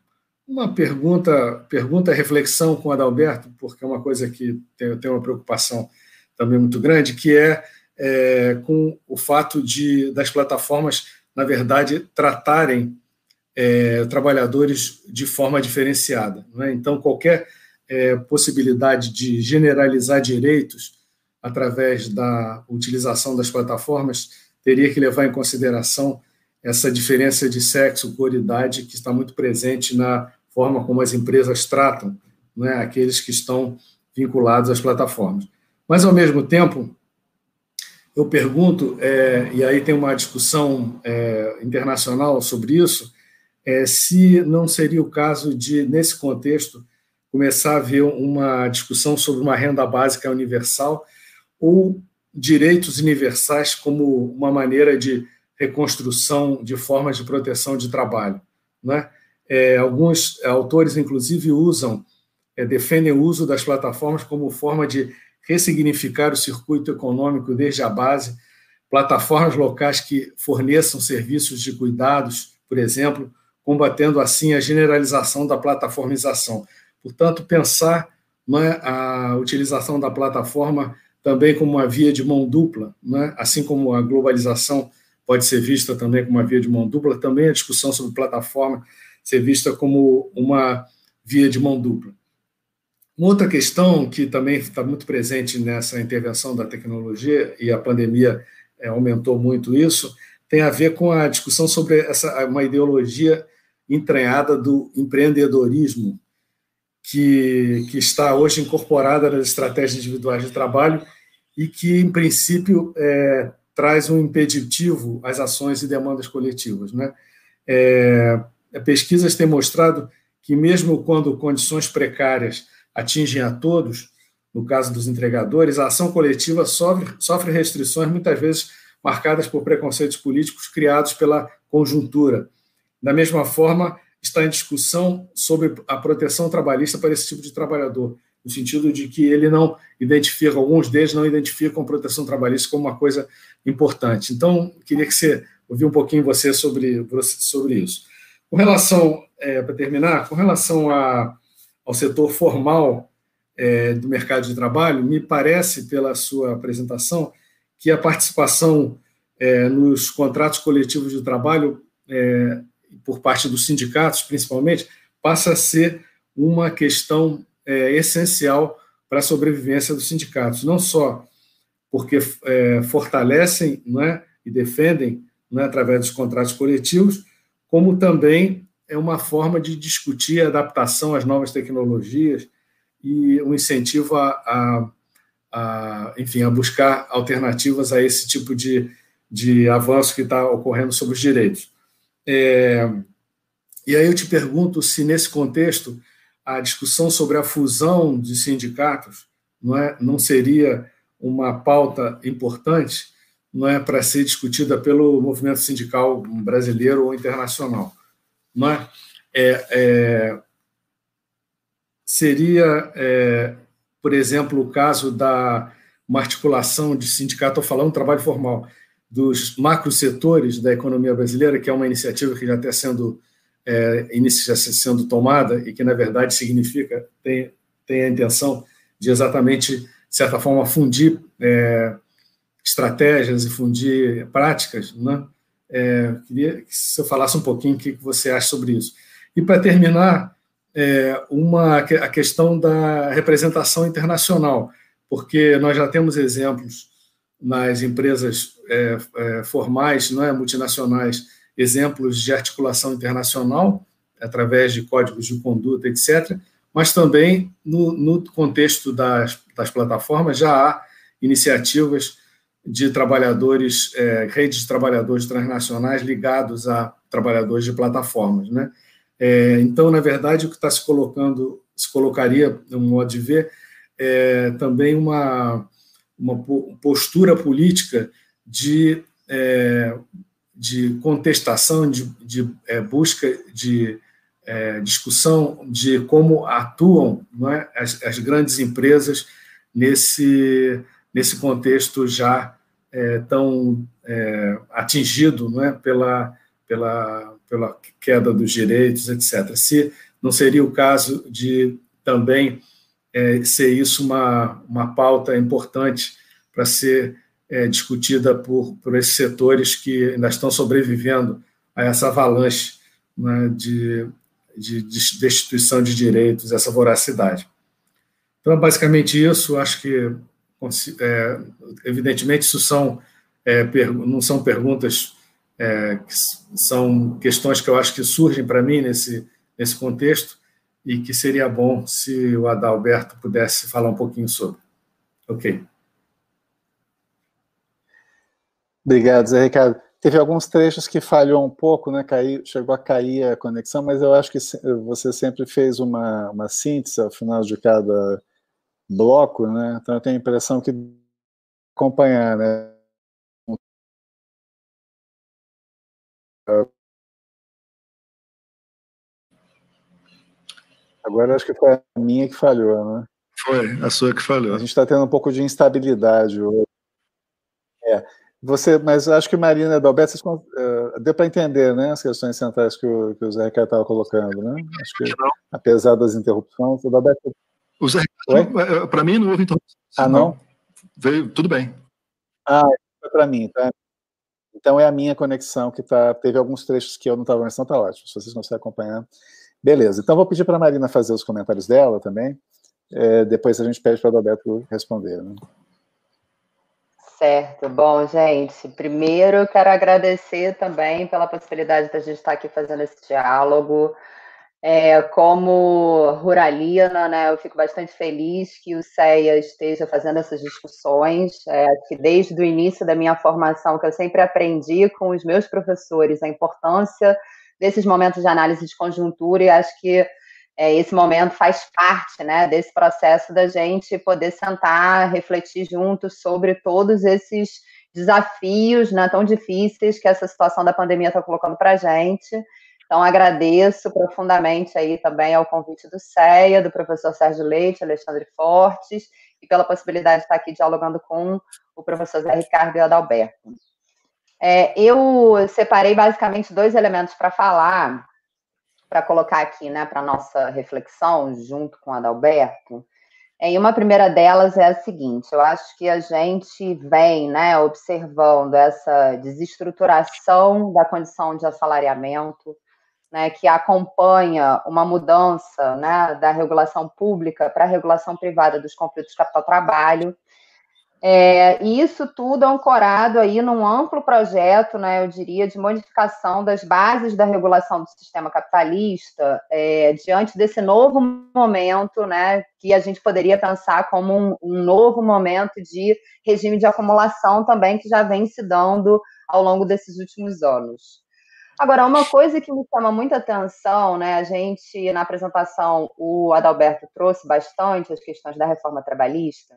uma pergunta, pergunta reflexão com o Adalberto, porque é uma coisa que tem, tem uma preocupação também muito grande, que é, é, com o fato de das plataformas, na verdade, tratarem é, trabalhadores de forma diferenciada. É? Então, qualquer é, possibilidade de generalizar direitos através da utilização das plataformas teria que levar em consideração essa diferença de sexo, cor, idade, que está muito presente na forma como as empresas tratam né, aqueles que estão vinculados às plataformas. Mas, ao mesmo tempo, eu pergunto, é, e aí tem uma discussão é, internacional sobre isso, é, se não seria o caso de, nesse contexto, começar a haver uma discussão sobre uma renda básica universal ou direitos universais como uma maneira de reconstrução de formas de proteção de trabalho. Né? É, alguns autores, inclusive, usam, é, defendem o uso das plataformas como forma de ressignificar o circuito econômico desde a base, plataformas locais que forneçam serviços de cuidados, por exemplo, combatendo assim a generalização da plataformização. Portanto, pensar né, a utilização da plataforma também como uma via de mão dupla, né, assim como a globalização pode ser vista também como uma via de mão dupla, também a discussão sobre plataforma ser vista como uma via de mão dupla. Uma outra questão que também está muito presente nessa intervenção da tecnologia, e a pandemia é, aumentou muito isso, tem a ver com a discussão sobre essa, uma ideologia entranhada do empreendedorismo, que, que está hoje incorporada nas estratégias individuais de trabalho e que, em princípio, é, traz um impeditivo às ações e demandas coletivas. Né? É, pesquisas têm mostrado que, mesmo quando condições precárias atingem a todos, no caso dos entregadores, a ação coletiva sofre, sofre restrições, muitas vezes marcadas por preconceitos políticos criados pela conjuntura. Da mesma forma, está em discussão sobre a proteção trabalhista para esse tipo de trabalhador no sentido de que ele não identifica, alguns deles não identificam proteção trabalhista como uma coisa importante. Então, queria que você ouvir um pouquinho você sobre, sobre isso. Com relação, é, para terminar, com relação a, ao setor formal é, do mercado de trabalho, me parece, pela sua apresentação, que a participação é, nos contratos coletivos de trabalho, é, por parte dos sindicatos, principalmente, passa a ser uma questão é, essencial para a sobrevivência dos sindicatos, não só porque é, fortalecem é, e defendem é, através dos contratos coletivos, como também é uma forma de discutir a adaptação às novas tecnologias e um incentivo a, a, a enfim, a buscar alternativas a esse tipo de, de avanço que está ocorrendo sobre os direitos. É, e aí eu te pergunto se, nesse contexto, a discussão sobre a fusão de sindicatos não, é, não seria uma pauta importante não é para ser discutida pelo movimento sindical brasileiro ou internacional não é, é, é seria é, por exemplo o caso da uma articulação de sindicato, estou falando trabalho formal, dos macrosetores da economia brasileira, que é uma iniciativa que já está sendo é, inicia sendo tomada e que, na verdade, significa, tem, tem a intenção de exatamente, de certa forma, fundir é, estratégias e fundir práticas, né? É, queria que você falasse um pouquinho o que você acha sobre isso. E, para terminar, é, uma, a questão da representação internacional, porque nós já temos exemplos nas empresas é, é, formais, não é, multinacionais, exemplos de articulação internacional, através de códigos de conduta, etc., mas também no, no contexto das, das, plataformas já há iniciativas de trabalhadores, é, redes de trabalhadores transnacionais ligados a trabalhadores de plataformas. Né? É, então, na verdade, o que está se colocando, se colocaria, no modo de ver, é também uma, uma postura política de, é, de contestação, de, de é, busca de é, discussão de como atuam é, as, as grandes empresas nesse, nesse contexto já é, tão é, atingido não é, pela, pela, pela queda dos direitos, etc. Se não seria o caso de também é, ser isso uma, uma pauta importante para ser é, discutida por, por esses setores que ainda estão sobrevivendo a essa avalanche né, de, de, de destituição de direitos, essa voracidade. Então, basicamente isso. Acho que, é, evidentemente, isso são, é, não são perguntas, é, que são questões que eu acho que surgem para mim nesse, nesse contexto e que seria bom se o Adalberto pudesse falar um pouquinho sobre. Ok. Obrigado, Zé Ricardo. Teve alguns trechos que falhou um pouco, né? Caiu, chegou a cair a conexão, mas eu acho que você sempre fez uma, uma síntese ao final de cada bloco, né? Então eu tenho a impressão que acompanhar, né? Agora acho que foi a minha que falhou, né? Foi, a sua que falhou. A gente está tendo um pouco de instabilidade hoje. É. Você, mas acho que Marina e Adalberto, vocês, uh, deu para entender né, as questões centrais que o, que o Zé Ricardo estava colocando, né? Acho que, apesar das interrupções, o Adalberto o Zé para mim, não houve interrupção. Ah, não? Veio, tudo bem. Ah, foi para mim, tá? Então é a minha conexão que tá. Teve alguns trechos que eu não estava conversando, tá ótimo. Se vocês conseguem acompanhar. Beleza. Então vou pedir para a Marina fazer os comentários dela também. É, depois a gente pede para o Adalberto responder. Né? Certo. Bom, gente, primeiro eu quero agradecer também pela possibilidade de a gente estar aqui fazendo esse diálogo. É, como ruralina, né, eu fico bastante feliz que o CEA esteja fazendo essas discussões, é, que desde o início da minha formação, que eu sempre aprendi com os meus professores a importância desses momentos de análise de conjuntura, e acho que é, esse momento faz parte né, desse processo da gente poder sentar, refletir juntos sobre todos esses desafios né, tão difíceis que essa situação da pandemia está colocando para a gente então, agradeço profundamente aí também ao convite do CEA, do professor Sérgio Leite, Alexandre Fortes, e pela possibilidade de estar aqui dialogando com o professor Zé Ricardo e Adalberto. É, eu separei basicamente dois elementos para falar, para colocar aqui né, para nossa reflexão, junto com o Adalberto. É, e uma primeira delas é a seguinte: eu acho que a gente vem né, observando essa desestruturação da condição de assalariamento, né, que acompanha uma mudança né, da regulação pública para a regulação privada dos conflitos capital-trabalho. É, e isso tudo ancorado aí num amplo projeto, né, eu diria, de modificação das bases da regulação do sistema capitalista, é, diante desse novo momento, né, que a gente poderia pensar como um, um novo momento de regime de acumulação também, que já vem se dando ao longo desses últimos anos. Agora, uma coisa que me chama muita atenção, né? A gente, na apresentação, o Adalberto trouxe bastante as questões da reforma trabalhista,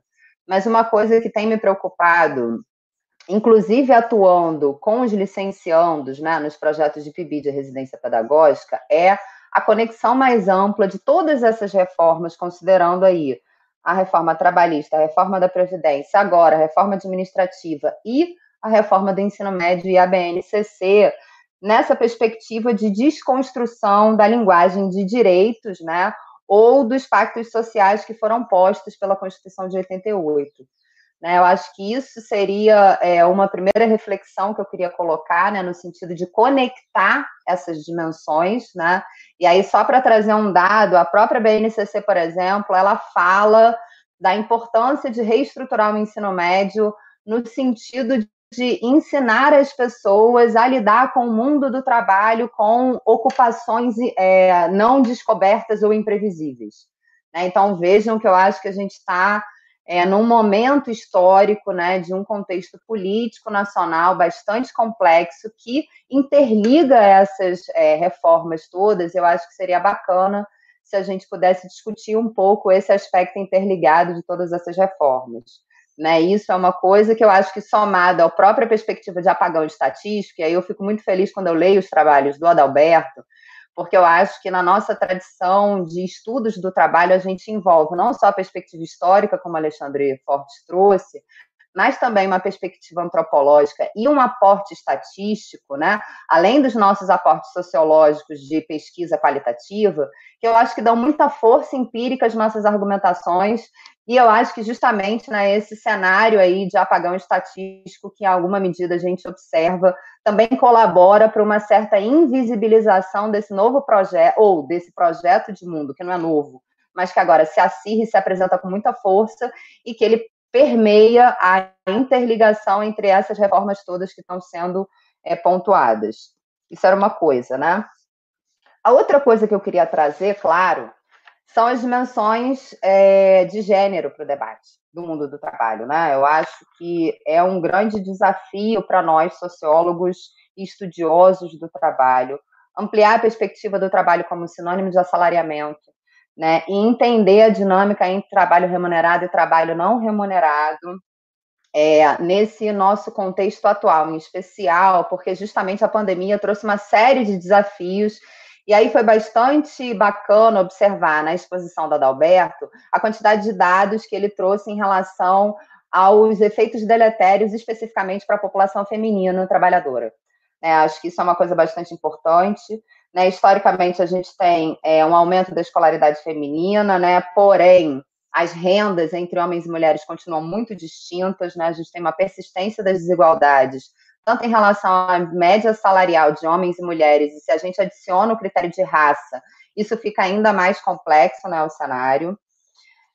mas uma coisa que tem me preocupado, inclusive atuando com os licenciandos, né, nos projetos de PIB de residência pedagógica, é a conexão mais ampla de todas essas reformas, considerando aí a reforma trabalhista, a reforma da Previdência, agora a reforma administrativa e a reforma do ensino médio e a BNCC, nessa perspectiva de desconstrução da linguagem de direitos, né, ou dos pactos sociais que foram postos pela Constituição de 88. Né, eu acho que isso seria é, uma primeira reflexão que eu queria colocar, né, no sentido de conectar essas dimensões, né, e aí só para trazer um dado, a própria BNCC, por exemplo, ela fala da importância de reestruturar o ensino médio no sentido de ensinar as pessoas a lidar com o mundo do trabalho com ocupações é, não descobertas ou imprevisíveis. Né? Então, vejam que eu acho que a gente está é, num momento histórico, né, de um contexto político nacional bastante complexo que interliga essas é, reformas todas. Eu acho que seria bacana se a gente pudesse discutir um pouco esse aspecto interligado de todas essas reformas. Né, isso é uma coisa que eu acho que, somada à própria perspectiva de apagão estatístico, e aí eu fico muito feliz quando eu leio os trabalhos do Adalberto, porque eu acho que na nossa tradição de estudos do trabalho a gente envolve não só a perspectiva histórica, como Alexandre Fortes trouxe, mas também uma perspectiva antropológica e um aporte estatístico, né? além dos nossos aportes sociológicos de pesquisa qualitativa, que eu acho que dão muita força empírica às nossas argumentações, e eu acho que justamente né, esse cenário aí de apagão estatístico, que em alguma medida a gente observa, também colabora para uma certa invisibilização desse novo projeto, ou desse projeto de mundo, que não é novo, mas que agora se acirra e se apresenta com muita força, e que ele permeia a interligação entre essas reformas todas que estão sendo é, pontuadas. Isso era uma coisa, né? A outra coisa que eu queria trazer, claro, são as dimensões é, de gênero para o debate do mundo do trabalho, né? Eu acho que é um grande desafio para nós, sociólogos e estudiosos do trabalho, ampliar a perspectiva do trabalho como sinônimo de assalariamento, né, e entender a dinâmica entre trabalho remunerado e trabalho não remunerado, é, nesse nosso contexto atual, em especial, porque justamente a pandemia trouxe uma série de desafios, e aí foi bastante bacana observar na exposição da Adalberto a quantidade de dados que ele trouxe em relação aos efeitos deletérios, especificamente para a população feminina trabalhadora. É, acho que isso é uma coisa bastante importante. Né? Historicamente, a gente tem é, um aumento da escolaridade feminina, né? porém, as rendas entre homens e mulheres continuam muito distintas, né? a gente tem uma persistência das desigualdades, tanto em relação à média salarial de homens e mulheres, e se a gente adiciona o critério de raça, isso fica ainda mais complexo, né, o cenário.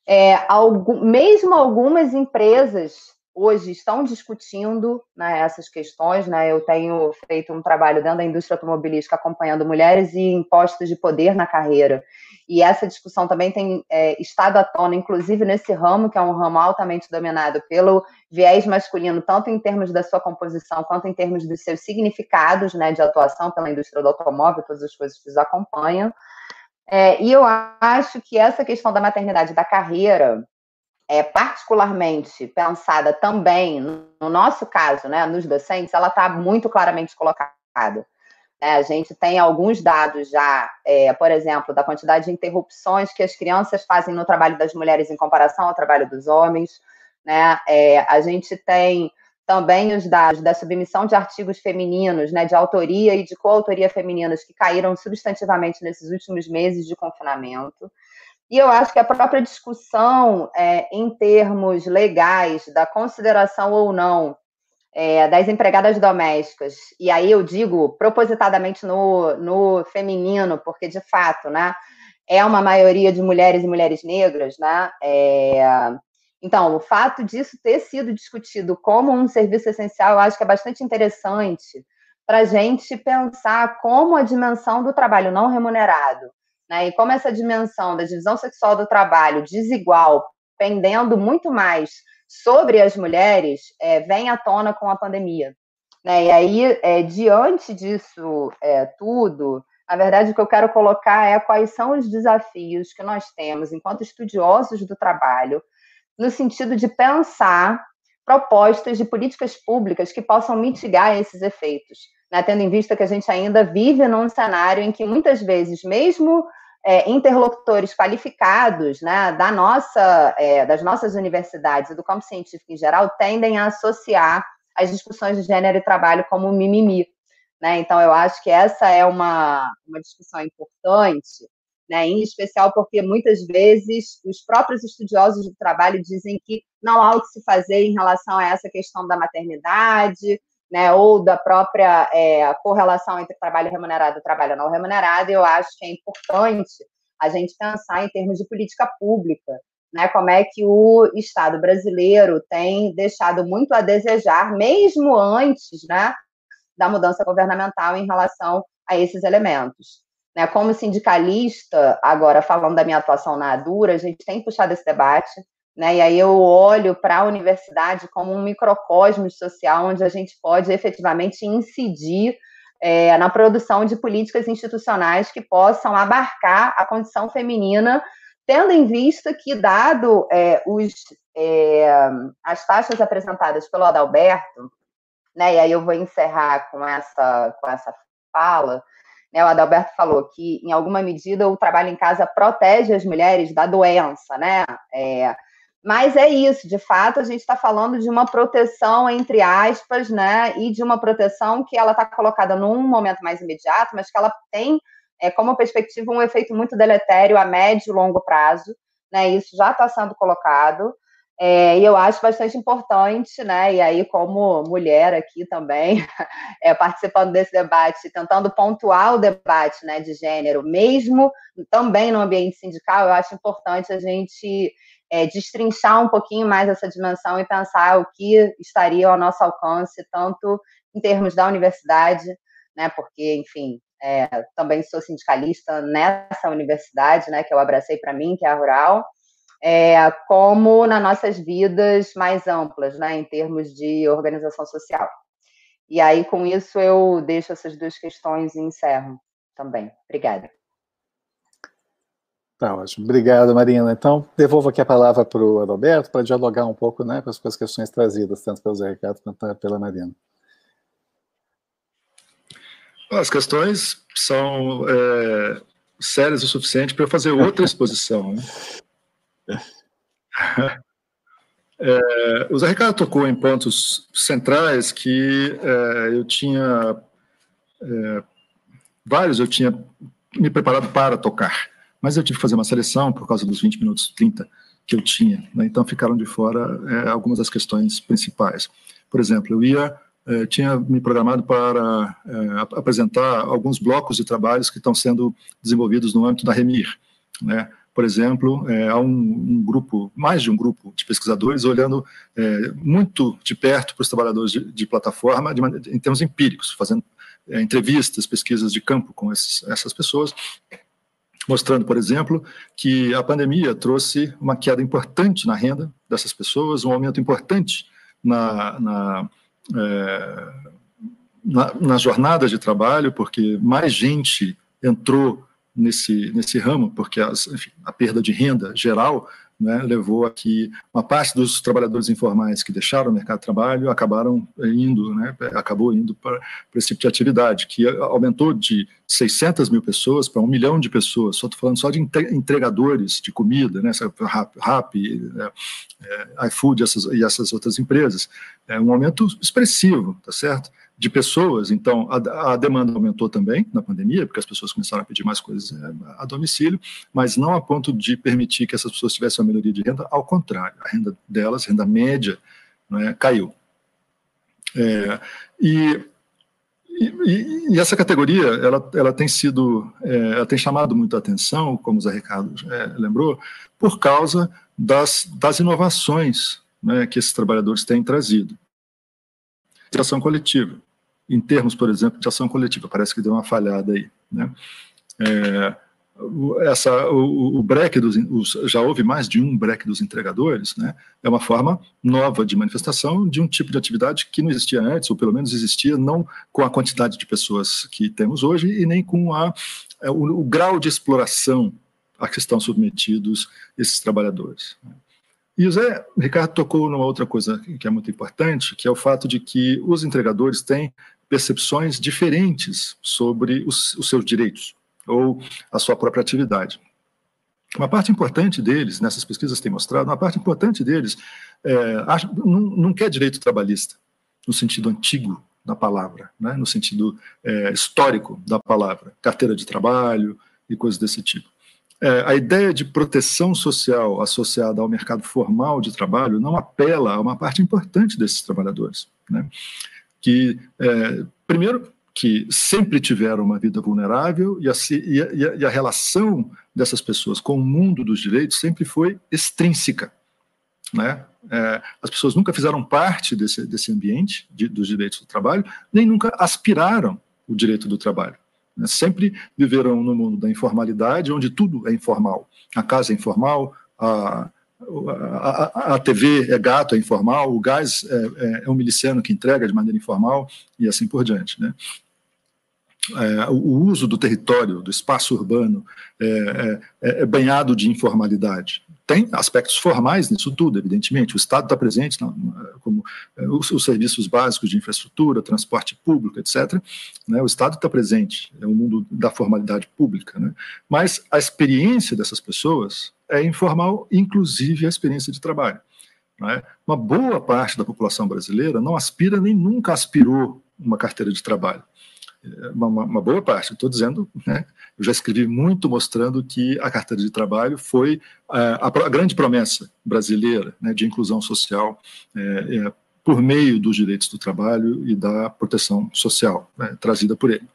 É, algum, mesmo algumas empresas hoje estão discutindo né, essas questões. Né? Eu tenho feito um trabalho dentro da indústria automobilística acompanhando mulheres e impostos de poder na carreira. E essa discussão também tem é, estado à tona, inclusive nesse ramo, que é um ramo altamente dominado pelo viés masculino, tanto em termos da sua composição, quanto em termos dos seus significados né, de atuação pela indústria do automóvel, todas as coisas que os acompanham. É, e eu acho que essa questão da maternidade da carreira, é, particularmente pensada também, no nosso caso, né, nos docentes, ela está muito claramente colocada. Né? A gente tem alguns dados já, é, por exemplo, da quantidade de interrupções que as crianças fazem no trabalho das mulheres em comparação ao trabalho dos homens. Né? É, a gente tem também os dados da submissão de artigos femininos, né, de autoria e de coautoria femininas que caíram substantivamente nesses últimos meses de confinamento. E eu acho que a própria discussão é, em termos legais da consideração ou não é, das empregadas domésticas, e aí eu digo propositadamente no, no feminino, porque de fato, né, é uma maioria de mulheres e mulheres negras, né? É, então, o fato disso ter sido discutido como um serviço essencial, eu acho que é bastante interessante para a gente pensar como a dimensão do trabalho não remunerado né? E como essa dimensão da divisão sexual do trabalho desigual, pendendo muito mais sobre as mulheres, é, vem à tona com a pandemia. Né? E aí, é, diante disso é, tudo, na verdade, o que eu quero colocar é quais são os desafios que nós temos enquanto estudiosos do trabalho, no sentido de pensar propostas de políticas públicas que possam mitigar esses efeitos né, tendo em vista que a gente ainda vive num cenário em que muitas vezes, mesmo é, interlocutores qualificados né, da nossa, é, das nossas universidades e do campo científico em geral tendem a associar as discussões de gênero e trabalho como mimimi. Né? Então, eu acho que essa é uma, uma discussão importante, né? em especial porque muitas vezes os próprios estudiosos do trabalho dizem que não há o que se fazer em relação a essa questão da maternidade, né, ou da própria é, correlação entre trabalho remunerado e trabalho não remunerado, eu acho que é importante a gente pensar em termos de política pública, né, como é que o Estado brasileiro tem deixado muito a desejar, mesmo antes né, da mudança governamental em relação a esses elementos. Né, como sindicalista, agora falando da minha atuação na ADURA, a gente tem puxado esse debate, Né? E aí eu olho para a universidade como um microcosmo social onde a gente pode efetivamente incidir é, na produção de políticas institucionais que possam abarcar a condição feminina, tendo em vista que, dado é, os, é, as taxas apresentadas pelo Adalberto, né, e aí eu vou encerrar com essa, com essa fala, né, o Adalberto falou que, em alguma medida, o trabalho em casa protege as mulheres da doença, né? É, mas é isso, de fato, a gente está falando de uma proteção, entre aspas, né? E de uma proteção que ela está colocada num momento mais imediato, mas que ela tem é, como perspectiva um efeito muito deletério a médio e longo prazo. Né? Isso já está sendo colocado. É, e eu acho bastante importante, né? E aí, como mulher aqui também, é, participando desse debate, tentando pontuar o debate né, de gênero, mesmo também no ambiente sindical, eu acho importante a gente é, destrinchar um pouquinho mais essa dimensão e pensar o que estaria ao nosso alcance, tanto em termos da universidade, né, porque, enfim, é, também sou sindicalista nessa universidade, né, que eu abracei para mim, que é a Rural, é, como nas nossas vidas mais amplas, né, em termos de organização social. E aí, com isso, eu deixo essas duas questões e encerro também. Obrigada. Tá ótimo. Obrigado, Marina. Então, devolvo aqui a palavra para o Adalberto para dialogar um pouco né, com, as, questões trazidas, tanto pelo Zé Ricardo quanto pela Marina. As questões são é, sérias o suficiente para eu fazer outra exposição. Né? É, o Zé Ricardo tocou em pontos centrais que é, eu tinha é, vários eu tinha me preparado para tocar mas eu tive que fazer uma seleção por causa dos 20 minutos 30 que eu tinha, né? então ficaram de fora é, algumas das questões principais. Por exemplo, eu ia é, tinha me programado para é, apresentar alguns blocos de trabalhos que estão sendo desenvolvidos no âmbito da Remir, né? Por exemplo, é, há um, um, grupo, mais de um grupo de pesquisadores olhando é, muito de perto para os trabalhadores de, de plataforma de, em termos empíricos, fazendo é, entrevistas, pesquisas de campo com esses, essas pessoas mostrando, por exemplo, que a pandemia trouxe uma queda importante na renda dessas pessoas, um aumento importante na, na, é, na, na jornada de trabalho, porque mais gente entrou nesse, nesse ramo, porque as, enfim, a perda de renda geral né, levou a que uma parte dos trabalhadores informais que deixaram o mercado de trabalho acabaram indo, né, acabou indo para, para esse tipo de atividade, que aumentou de 600 mil pessoas para um milhão de pessoas. Só estou falando só de entregadores de comida, né, Rap, Rap é, é, iFood essas, e essas outras empresas. É um aumento expressivo, tá certo? De pessoas, então a, a, demanda aumentou também na pandemia, porque as pessoas começaram a pedir mais coisas é, a domicílio, mas não a ponto de permitir que essas pessoas tivessem uma melhoria de renda, ao contrário, a renda delas, renda média, é, caiu. É, e, e, e, essa categoria, ela, ela tem sido, é, ela tem chamado muita atenção, como o Zé Ricardo é, lembrou, por causa das, das inovações né, que esses trabalhadores têm trazido. Ação coletiva em termos, por exemplo, de ação coletiva. Parece que deu uma falhada aí. Né? É, essa, o, o break dos, os, já houve mais de um break dos entregadores, né? É uma forma nova de manifestação de um tipo de atividade que não existia antes, ou pelo menos existia não com a quantidade de pessoas que temos hoje e nem com a, é, o, o grau de exploração a que estão submetidos esses trabalhadores. E o Zé Ricardo tocou numa outra coisa que é muito importante, que é o fato de que os entregadores têm percepções diferentes sobre os, os seus direitos ou a sua própria atividade. Uma parte importante deles, nessas pesquisas tem mostrado, uma parte importante deles é, não, não, quer direito trabalhista, no sentido antigo da palavra, né, no sentido é, histórico da palavra, carteira de trabalho e coisas desse tipo. É, a ideia de proteção social associada ao mercado formal de trabalho não apela a uma parte importante desses trabalhadores. Né? Que, é, primeiro, que sempre tiveram uma vida vulnerável e a, e, a, e a, relação dessas pessoas com o mundo dos direitos sempre foi extrínseca. Né? É, as pessoas nunca fizeram parte desse, desse ambiente de, dos direitos do trabalho, nem nunca aspiraram o direito do trabalho. Né? Sempre viveram no mundo da informalidade, onde tudo é informal. A casa é informal, a, a, a, TV é gato, é informal, o gás é, é, é, um miliciano que entrega de maneira informal e assim por diante. Né? É, o uso do território, do espaço urbano, é, é, é, é banhado de informalidade. Tem aspectos formais nisso tudo, evidentemente. O Estado está presente, como é, os, os, serviços básicos de infraestrutura, transporte público, etc. Né? O Estado está presente, é o mundo da formalidade pública. Né? Mas a experiência dessas pessoas é informal, inclusive a experiência de trabalho. Né? Uma boa parte da população brasileira não aspira nem nunca aspirou uma carteira de trabalho uma, uma boa parte. Estou dizendo, né, eu já escrevi muito mostrando que a carteira de trabalho foi é, a, a, grande promessa brasileira né, de inclusão social é, é, por meio dos direitos do trabalho e da proteção social né, trazida por ele.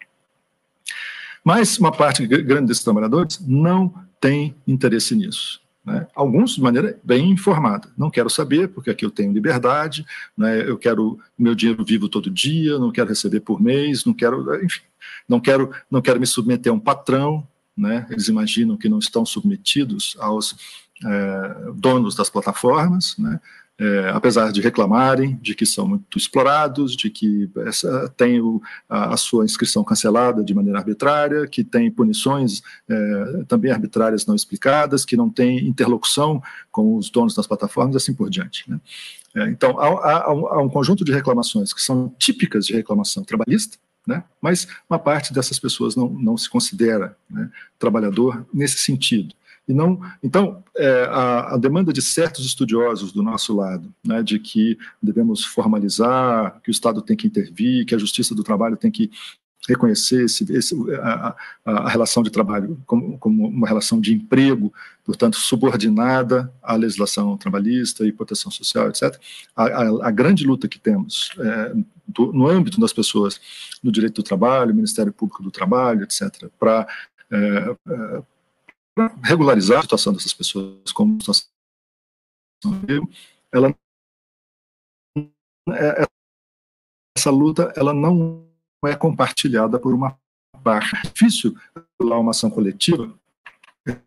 Mas uma parte grande desses trabalhadores não tem interesse nisso. Né? Alguns de maneira bem informada. Não quero saber, porque aqui eu tenho liberdade, né? eu quero meu dinheiro vivo todo dia, não quero receber por mês, não quero, enfim, não quero, não quero me submeter a um patrão. Né? Eles imaginam que não estão submetidos aos é, donos das plataformas, né? É, apesar de reclamarem de que são muito explorados, de que essa, tem o, a, a, sua inscrição cancelada de maneira arbitrária, que tem punições é, também arbitrárias não explicadas, que não tem interlocução com os donos das plataformas, assim por diante. Né? É, então, há, há, há um conjunto de reclamações que são típicas de reclamação trabalhista, né? mas uma parte dessas pessoas não, não se considera né, trabalhador nesse sentido. E não, então, é, a, a, demanda de certos estudiosos do nosso lado, né, de que devemos formalizar, que o Estado tem que intervir, que a Justiça do Trabalho tem que reconhecer esse, esse, a, a, relação de trabalho como, como, uma relação de emprego, portanto, subordinada à legislação trabalhista e proteção social, etc. A, a grande luta que temos é, do, no âmbito das pessoas no direito do trabalho, Ministério Público do Trabalho, etc., para é, é, regularizar a situação dessas pessoas como situação ela é, essa luta ela não é compartilhada por uma parte. É difícil articular uma ação coletiva, é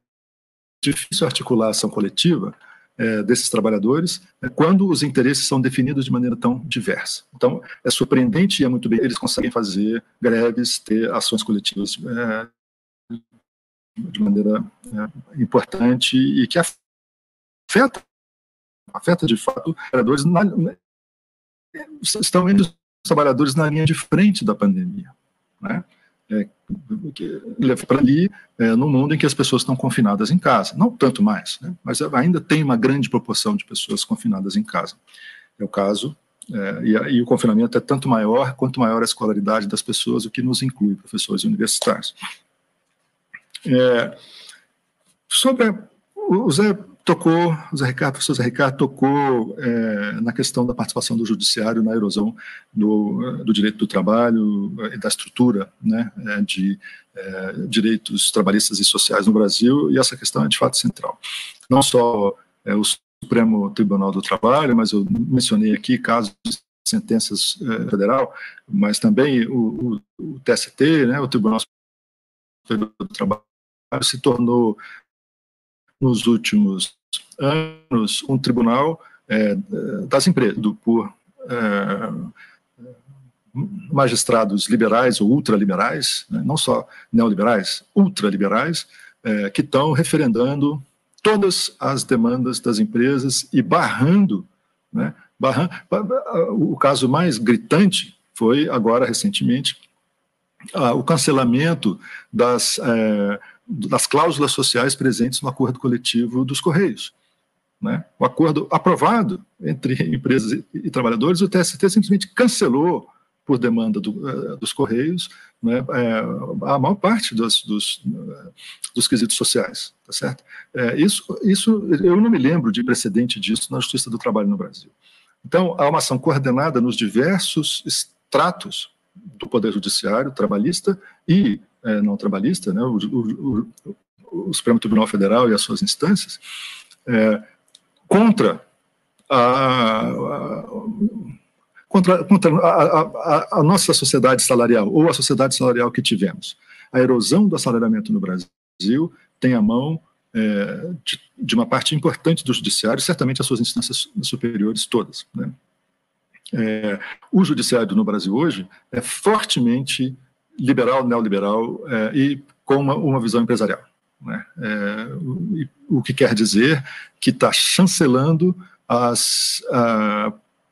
difícil articular a ação coletiva é, desses trabalhadores é, quando os interesses são definidos de maneira tão diversa. Então, é surpreendente e é muito bem, eles conseguem fazer greves, ter ações coletivas é, de maneira é, importante e que afeta, afeta de fato os trabalhadores, na, estão indo os trabalhadores na linha de frente da pandemia, né? É, para ali é, no mundo em que as pessoas estão confinadas em casa, não tanto mais, né? mas ainda tem uma grande proporção de pessoas confinadas em casa. É o caso é, e, e, o confinamento é tanto maior quanto maior a escolaridade das pessoas, o que nos inclui professores universitários. É, sobre a, o Zé tocou, o Zé Ricardo, o professor Zé Ricardo tocou é, na questão da participação do judiciário na erosão do, do direito do trabalho e da estrutura né, é, de é, direitos trabalhistas e sociais no Brasil, e essa questão é de fato central. Não só é, o Supremo Tribunal do Trabalho, mas eu mencionei aqui casos sentenças é, federal, mas também o, o, o TST, né, o Tribunal Superior do Trabalho, se tornou, nos últimos anos, um tribunal é, das empresas, por é, magistrados liberais ou ultraliberais, né, não só neoliberais, ultraliberais, é, que estão referendando todas as demandas das empresas e barrando, né, barrando, o caso mais gritante foi agora recentemente o cancelamento das é, das cláusulas sociais presentes no acordo coletivo dos Correios. Né? O acordo aprovado entre empresas e, trabalhadores, o TST simplesmente cancelou por demanda do, uh, dos Correios né, é, a maior parte dos, dos, uh, dos quesitos sociais, tá certo? É, isso, isso, eu não me lembro de precedente disso na Justiça do Trabalho no Brasil. Então, há uma ação coordenada nos diversos estratos do Poder Judiciário, trabalhista e é, não trabalhista, né, o, o, o, o, Supremo Tribunal Federal e as suas instâncias, é, contra a, a contra, contra a, a, a, nossa sociedade salarial, ou a sociedade salarial que tivemos. A erosão do assalariamento no Brasil tem a mão é, de, de, uma parte importante do judiciário, certamente as suas instâncias superiores todas. Né? É, o judiciário no Brasil hoje é fortemente liberal, neoliberal é, e com uma, uma visão empresarial. Né? É, o, o, que quer dizer que está chancelando as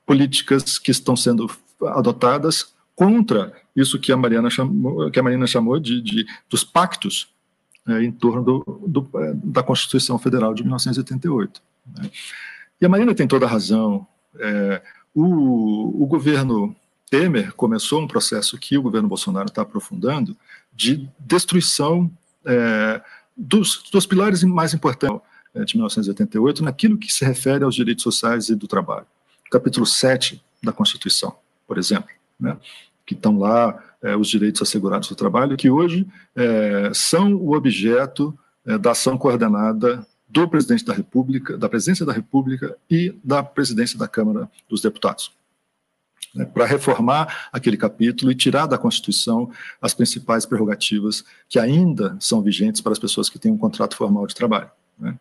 políticas que estão sendo adotadas contra isso que a Mariana chamou, que a Marina chamou de, de dos pactos é, em torno do, do, é, da Constituição Federal de 1988. Né? E a Marina tem toda a razão. É, o, o governo Temer começou um processo que o governo Bolsonaro está aprofundando de destruição é, dos, dos, pilares mais importantes é, de 1988 naquilo que se refere aos direitos sociais e do trabalho. Capítulo 7 da Constituição, por exemplo, né, que estão lá é, os direitos assegurados do trabalho, que hoje é, são o objeto é, da ação coordenada do presidente da República, da presidência da República e da presidência da Câmara dos Deputados né, para reformar aquele capítulo e tirar da Constituição as principais prerrogativas que ainda são vigentes para as pessoas que têm um contrato formal de trabalho. Né.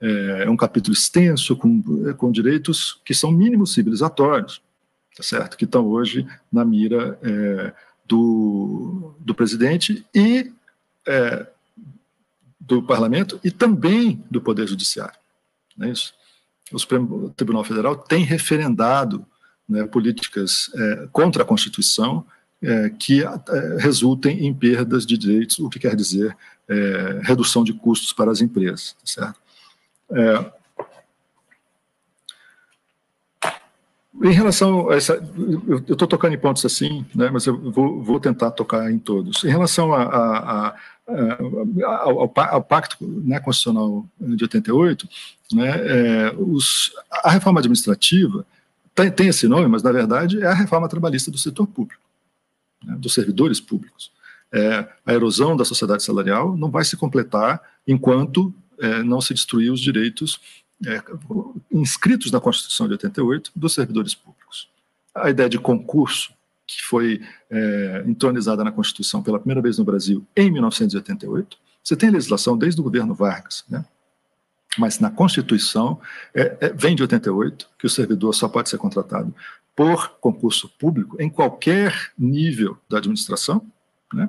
É, é um capítulo extenso, com, com direitos que são mínimos civilizatórios, tá certo? que estão hoje na mira é, do, do presidente e é, do parlamento e também do Poder Judiciário. Não é isso? O Supremo Tribunal Federal tem referendado né, políticas é, contra a Constituição é, que é, resultem em perdas de direitos, o que quer dizer é, redução de custos para as empresas, tá certo? É, em relação a essa, eu estou tocando em pontos assim, né, mas eu vou, vou tentar tocar em todos. Em relação a, a, a, ao, ao, Pacto né, Constitucional de 88, né, é, os, a reforma administrativa tem, tem esse nome, mas na verdade é a reforma trabalhista do setor público, né, dos servidores públicos. É, a erosão da sociedade salarial não vai se completar enquanto é, não se destruir os direitos é, inscritos na Constituição de 88 dos servidores públicos. A ideia de concurso, que foi é, entronizada na Constituição pela primeira vez no Brasil em 1988, você tem legislação desde o governo Vargas, né? Mas na Constituição é, é, vem de 88 que o servidor só pode ser contratado por concurso público em qualquer nível da administração. Né?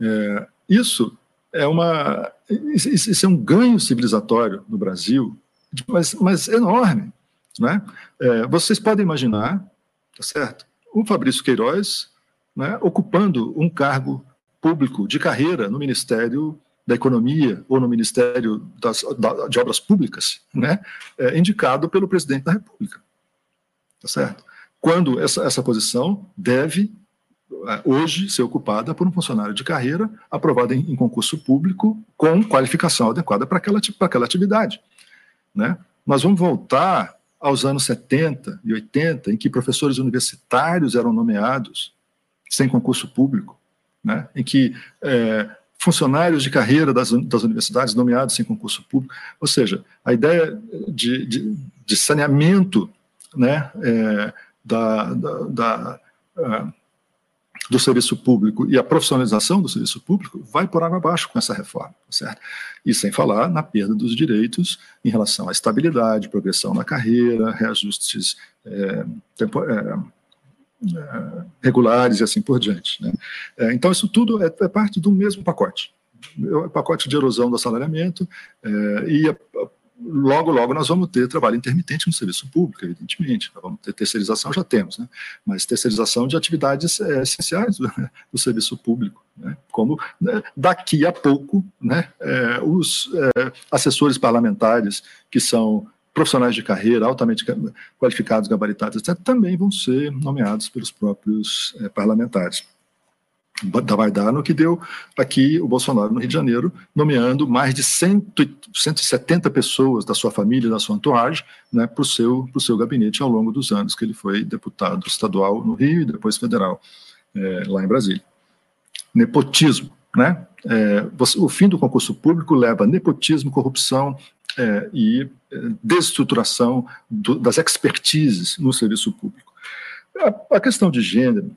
É, isso é uma isso é um ganho civilizatório no Brasil, mas, mas enorme. Né? É, vocês podem imaginar, tá certo? O Fabrício Queiroz né, ocupando um cargo público de carreira no Ministério da Economia ou no Ministério das, da, de Obras Públicas, né, é indicado pelo presidente da República. Tá certo? Quando essa, essa posição deve, é, hoje, ser ocupada por um funcionário de carreira aprovado em, em concurso público com qualificação adequada para aquela, aquela atividade. Né? Nós vamos voltar aos anos 70 e 80, em que professores universitários eram nomeados sem concurso público, né? em que é, funcionários de carreira das, das universidades nomeados sem concurso público. Ou seja, a ideia de, de, de saneamento né, é, da, da, da uh, do serviço público e a profissionalização do serviço público vai por água abaixo com essa reforma, certo? E sem falar na perda dos direitos em relação à estabilidade, progressão na carreira, reajustes é, tempo, é, é, regulares e assim por diante. Né? É, então, isso tudo é, é, parte do mesmo pacote. É o pacote de erosão do assalariamento é, e a, logo, logo nós vamos ter trabalho intermitente no serviço público, evidentemente. Nós vamos ter terceirização, já temos, né? mas terceirização de atividades é, essenciais do, do, serviço público, né? como né, daqui a pouco né, é, os é, assessores parlamentares que são profissionais de carreira altamente qualificados, gabaritados, etc., também vão ser nomeados pelos próprios é, parlamentares. Vai dar no que deu aqui o Bolsonaro no Rio de Janeiro, nomeando mais de 100, 170 pessoas da sua família, da sua entourage, né, para o seu, seu gabinete ao longo dos anos que ele foi deputado estadual no Rio e depois federal é, lá em Brasília. Nepotismo, né? É, o fim do concurso público leva a nepotismo, corrupção é, e é, desestruturação do, das expertises no serviço público. A, a, questão de gênero,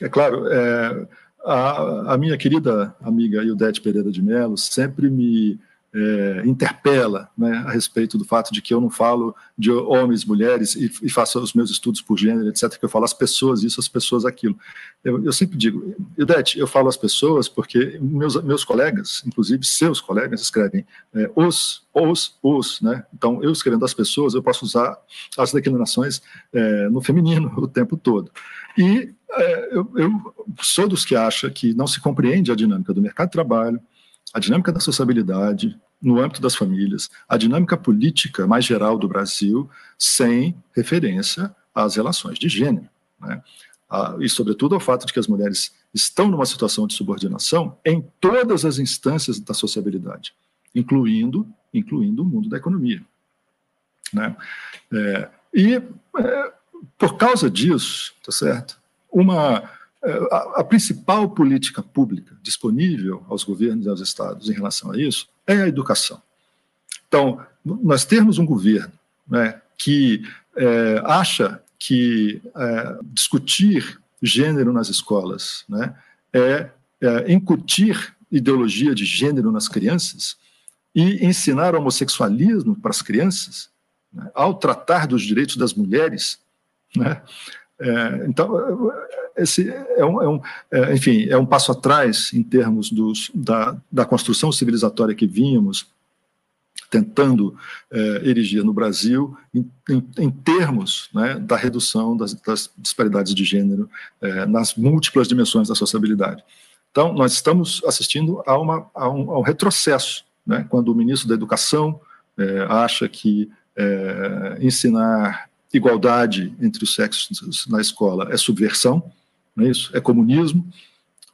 é claro, é, a, a, minha querida amiga Ildete Pereira de Mello sempre me é, interpela né, a respeito do fato de que eu não falo de homens, mulheres e, e faço os meus estudos por gênero, etc., que eu falo as pessoas isso, as pessoas aquilo. Eu, eu sempre digo, Idete, eu falo as pessoas porque meus, meus colegas, inclusive seus colegas, escrevem é, os, os, os, né? Então, eu escrevendo as pessoas, eu posso usar as declinações é, no feminino o tempo todo. E é, eu, eu sou dos que acha que não se compreende a dinâmica do mercado de trabalho, a dinâmica da sociabilidade no âmbito das famílias, a dinâmica política mais geral do Brasil, sem referência às relações de gênero. Né? e, sobretudo, ao fato de que as mulheres estão numa situação de subordinação em todas as instâncias da sociabilidade, incluindo, incluindo o mundo da economia. Né? É, e, é, por causa disso, tá certo? Uma a, principal política pública disponível aos governos e aos estados em relação a isso é a educação. Então, nós temos um governo né, que é, acha que é, discutir gênero nas escolas né, é, é, incutir ideologia de gênero nas crianças e ensinar homossexualismo para as crianças, né, ao tratar dos direitos das mulheres, né, é, então, esse é um, é um é, enfim, é um passo atrás em termos dos, da, da construção civilizatória que vínhamos tentando é, erigir no Brasil, em, em, em termos né, da redução das, das, disparidades de gênero é, nas múltiplas dimensões da sociabilidade. Então, nós estamos assistindo a, uma, a, um, a um retrocesso, né, quando o ministro da Educação é, acha que ensinar igualdade entre os sexos na escola é subversão, não é isso? É comunismo.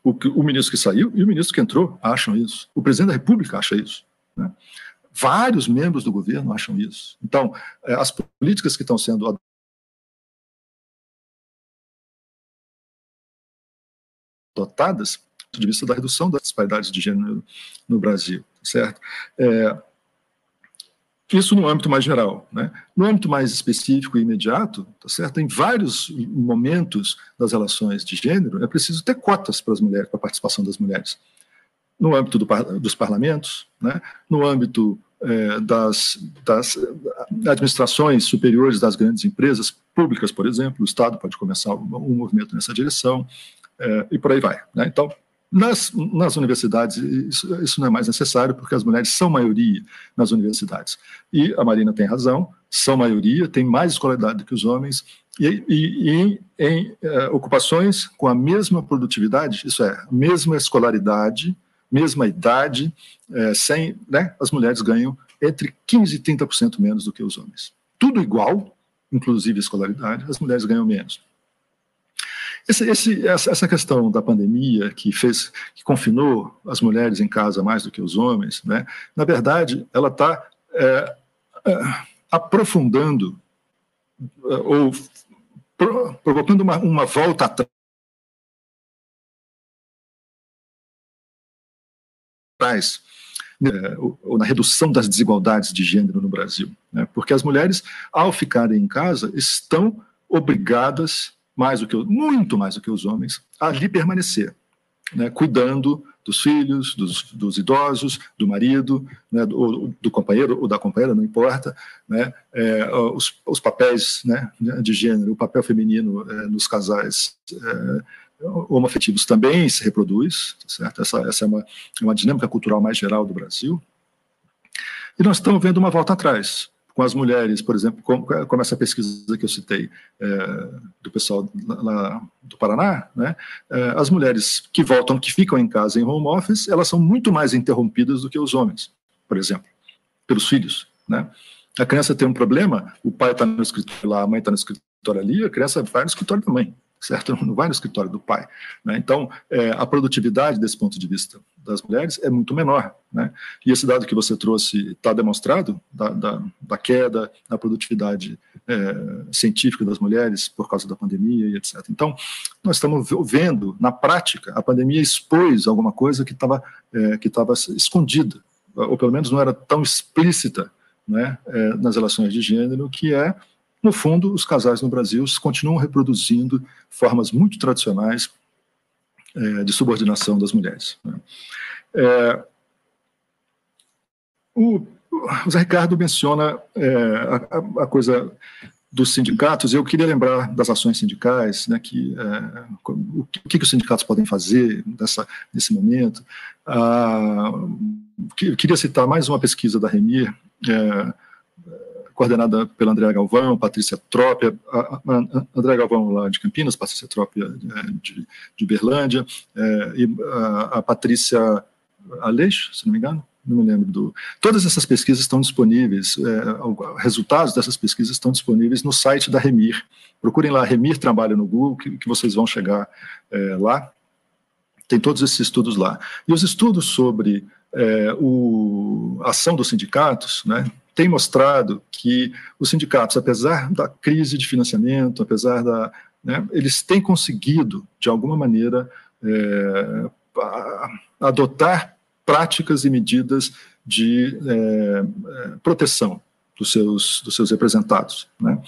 O, que, o ministro que saiu e o ministro que entrou acham isso. O presidente da República acha isso. Né? Vários membros do governo acham isso. Então, é, as políticas que estão sendo adotadas do ponto de vista da redução das disparidades de gênero no Brasil, certo? É, isso no âmbito mais geral. Né? No âmbito mais específico e imediato, tá certo? em vários momentos das relações de gênero, é preciso ter cotas para as mulheres, para a participação das mulheres. No âmbito do, dos parlamentos, né? no âmbito é, das, das, administrações superiores das grandes empresas públicas, por exemplo, o Estado pode começar um, um movimento nessa direção, é, e por aí vai. Né? Então, nas, nas universidades, isso, isso, não é mais necessário, porque as mulheres são maioria nas universidades. E a Marina tem razão, são maioria, tem mais escolaridade do que os homens, e, e, e em, é, ocupações com a mesma produtividade, isso é, mesma escolaridade, mesma idade, é, sem, né, as mulheres ganham entre 15% e 30% menos do que os homens. Tudo igual, inclusive escolaridade, as mulheres ganham menos. Esse, esse, essa questão da pandemia que fez, que confinou as mulheres em casa mais do que os homens, né, na verdade, ela está é, é, aprofundando é, ou pro, provocando uma, uma volta atrás né, ou na redução das desigualdades de gênero no Brasil, né? porque as mulheres, ao ficarem em casa, estão obrigadas mais do que muito mais do que os homens, ali permanecer, né, cuidando dos filhos, dos, dos idosos, do marido, né, do, do, companheiro ou da companheira, não importa, né, é, os, os, papéis né, de gênero, o papel feminino é, nos casais é, homoafetivos também se reproduz, tá certo? Essa, essa é uma, uma dinâmica cultural mais geral do Brasil. E nós estamos vendo uma volta atrás com as mulheres, por exemplo, como, como essa pesquisa que eu citei é, do pessoal lá do Paraná, né, é, as mulheres que voltam, que ficam em casa em home office, elas são muito mais interrompidas do que os homens, por exemplo, pelos filhos. Né? A criança tem um problema, o pai está no escritório lá, a mãe está no escritório ali, a criança vai no escritório da mãe certo? Não vai no escritório do pai. Né? Então, é, a produtividade desse ponto de vista das mulheres é muito menor. Né? E esse dado que você trouxe está demonstrado, da, da, da, queda na produtividade é, científica das mulheres por causa da pandemia e etc. Então, nós estamos vendo, na prática, a pandemia expôs alguma coisa que estava é, que escondida, ou pelo menos não era tão explícita né, é, nas relações de gênero, que é no fundo, os casais no Brasil continuam reproduzindo formas muito tradicionais é, de subordinação das mulheres. Né? É, o, o Zé Ricardo menciona é, a, a, coisa dos sindicatos, eu queria lembrar das ações sindicais, né, que, é, o que, que, os sindicatos podem fazer nessa, nesse momento. Ah, eu queria citar mais uma pesquisa da Remir, é, coordenada pela Andréa Galvão, Patrícia Trópia, Andréa Galvão lá de Campinas, Patrícia Trópia é, de, de Berlândia, é, e a, a Patrícia Aleixo, se não me engano, não me lembro do. Todas essas pesquisas estão disponíveis, é, resultados dessas pesquisas estão disponíveis no site da Remir. Procurem lá Remir Trabalho no Google, que, que vocês vão chegar é, lá. Tem todos esses estudos lá. E os estudos sobre é, o, a ação dos sindicatos, né, têm mostrado que os sindicatos, apesar da crise de financiamento, apesar da. Né, eles têm conseguido, de alguma maneira, é, adotar práticas e medidas de é, proteção dos seus, dos seus representados. Né?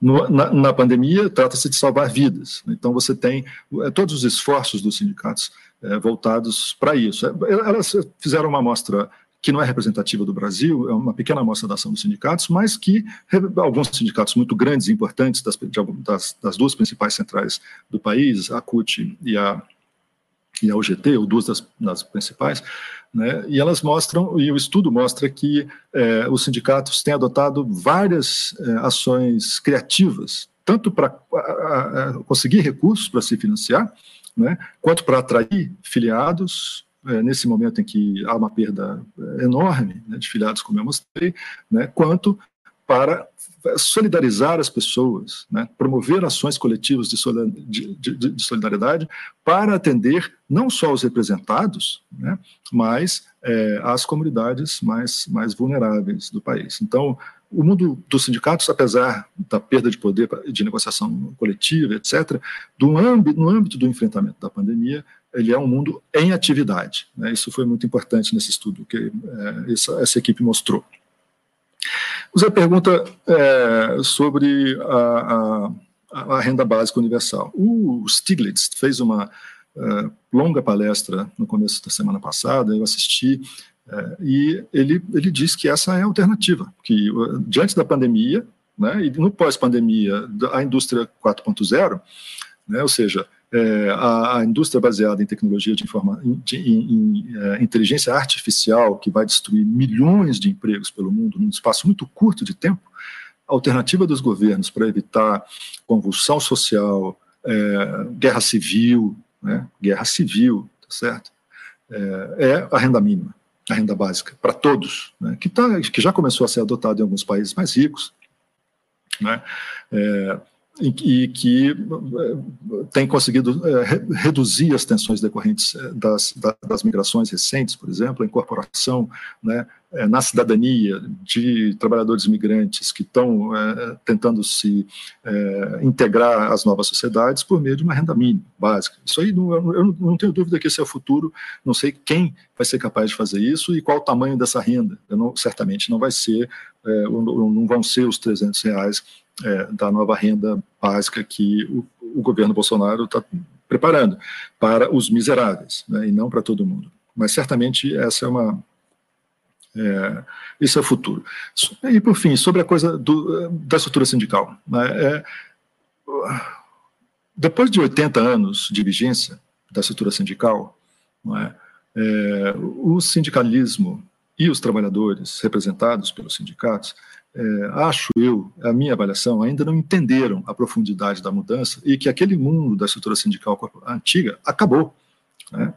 No, na, na, pandemia, trata-se de salvar vidas. Então, você tem é, todos os esforços dos sindicatos é, voltados para isso. Elas fizeram uma amostra que não é representativa do Brasil, é uma pequena amostra da ação dos sindicatos, mas que alguns sindicatos muito grandes e importantes das, das, das duas principais centrais do país, a CUT e a e a UGT, ou duas das, das principais, né, e elas mostram, e o estudo mostra que é, os sindicatos têm adotado várias é, ações criativas, tanto para conseguir recursos para se financiar, né, quanto para atrair filiados, é, nesse momento em que há uma perda é, enorme né, de filiados, como eu mostrei, né, quanto para solidarizar as pessoas, né, promover ações coletivas de, solidariedade para atender não só os representados, né, mas é, as comunidades mais, mais vulneráveis do país. Então, o mundo dos sindicatos, apesar da perda de poder de negociação coletiva, etc., do âmbito, no âmbito do enfrentamento da pandemia, ele é um mundo em atividade. Né? Isso foi muito importante nesse estudo que é, essa, essa equipe mostrou. Você pergunta é, sobre a, a, a, renda básica universal. O Stiglitz fez uma é, longa palestra no começo da semana passada, eu assisti, e ele, ele diz que essa é a alternativa, que diante da pandemia, né, e no pós-pandemia, a indústria 4.0, né, ou seja, é, a, a, indústria baseada em tecnologia de, informa, de em, em é, inteligência artificial, que vai destruir milhões de empregos pelo mundo num espaço muito curto de tempo, a alternativa dos governos para evitar convulsão social, é, guerra civil, né, guerra civil, tá certo? É, é, a renda mínima, a renda básica, para todos, né, que, tá, que já começou a ser adotada em alguns países mais ricos, né, é, e que eh, tem conseguido eh, reduzir as tensões decorrentes eh, das, das migrações recentes, por exemplo, a incorporação né, na cidadania de trabalhadores imigrantes que estão é, tentando se é, integrar às novas sociedades por meio de uma renda mínima básica. Isso aí, eu não tenho dúvida que esse é o futuro, não sei quem vai ser capaz de fazer isso e qual o tamanho dessa renda. Não, certamente não vai ser, é, não vão ser os 300 reais é, da nova renda básica que o, o governo Bolsonaro está preparando para os miseráveis, né, e não para todo mundo. Mas certamente essa é uma é, esse é o futuro. E por fim, sobre a coisa do, da estrutura sindical, né, é, depois de 80 anos de vigência da estrutura sindical, é, é, o sindicalismo e os trabalhadores representados pelos sindicatos é, acho eu, a minha avaliação, ainda não entenderam a profundidade da mudança e que aquele mundo da estrutura sindical antiga acabou. Né?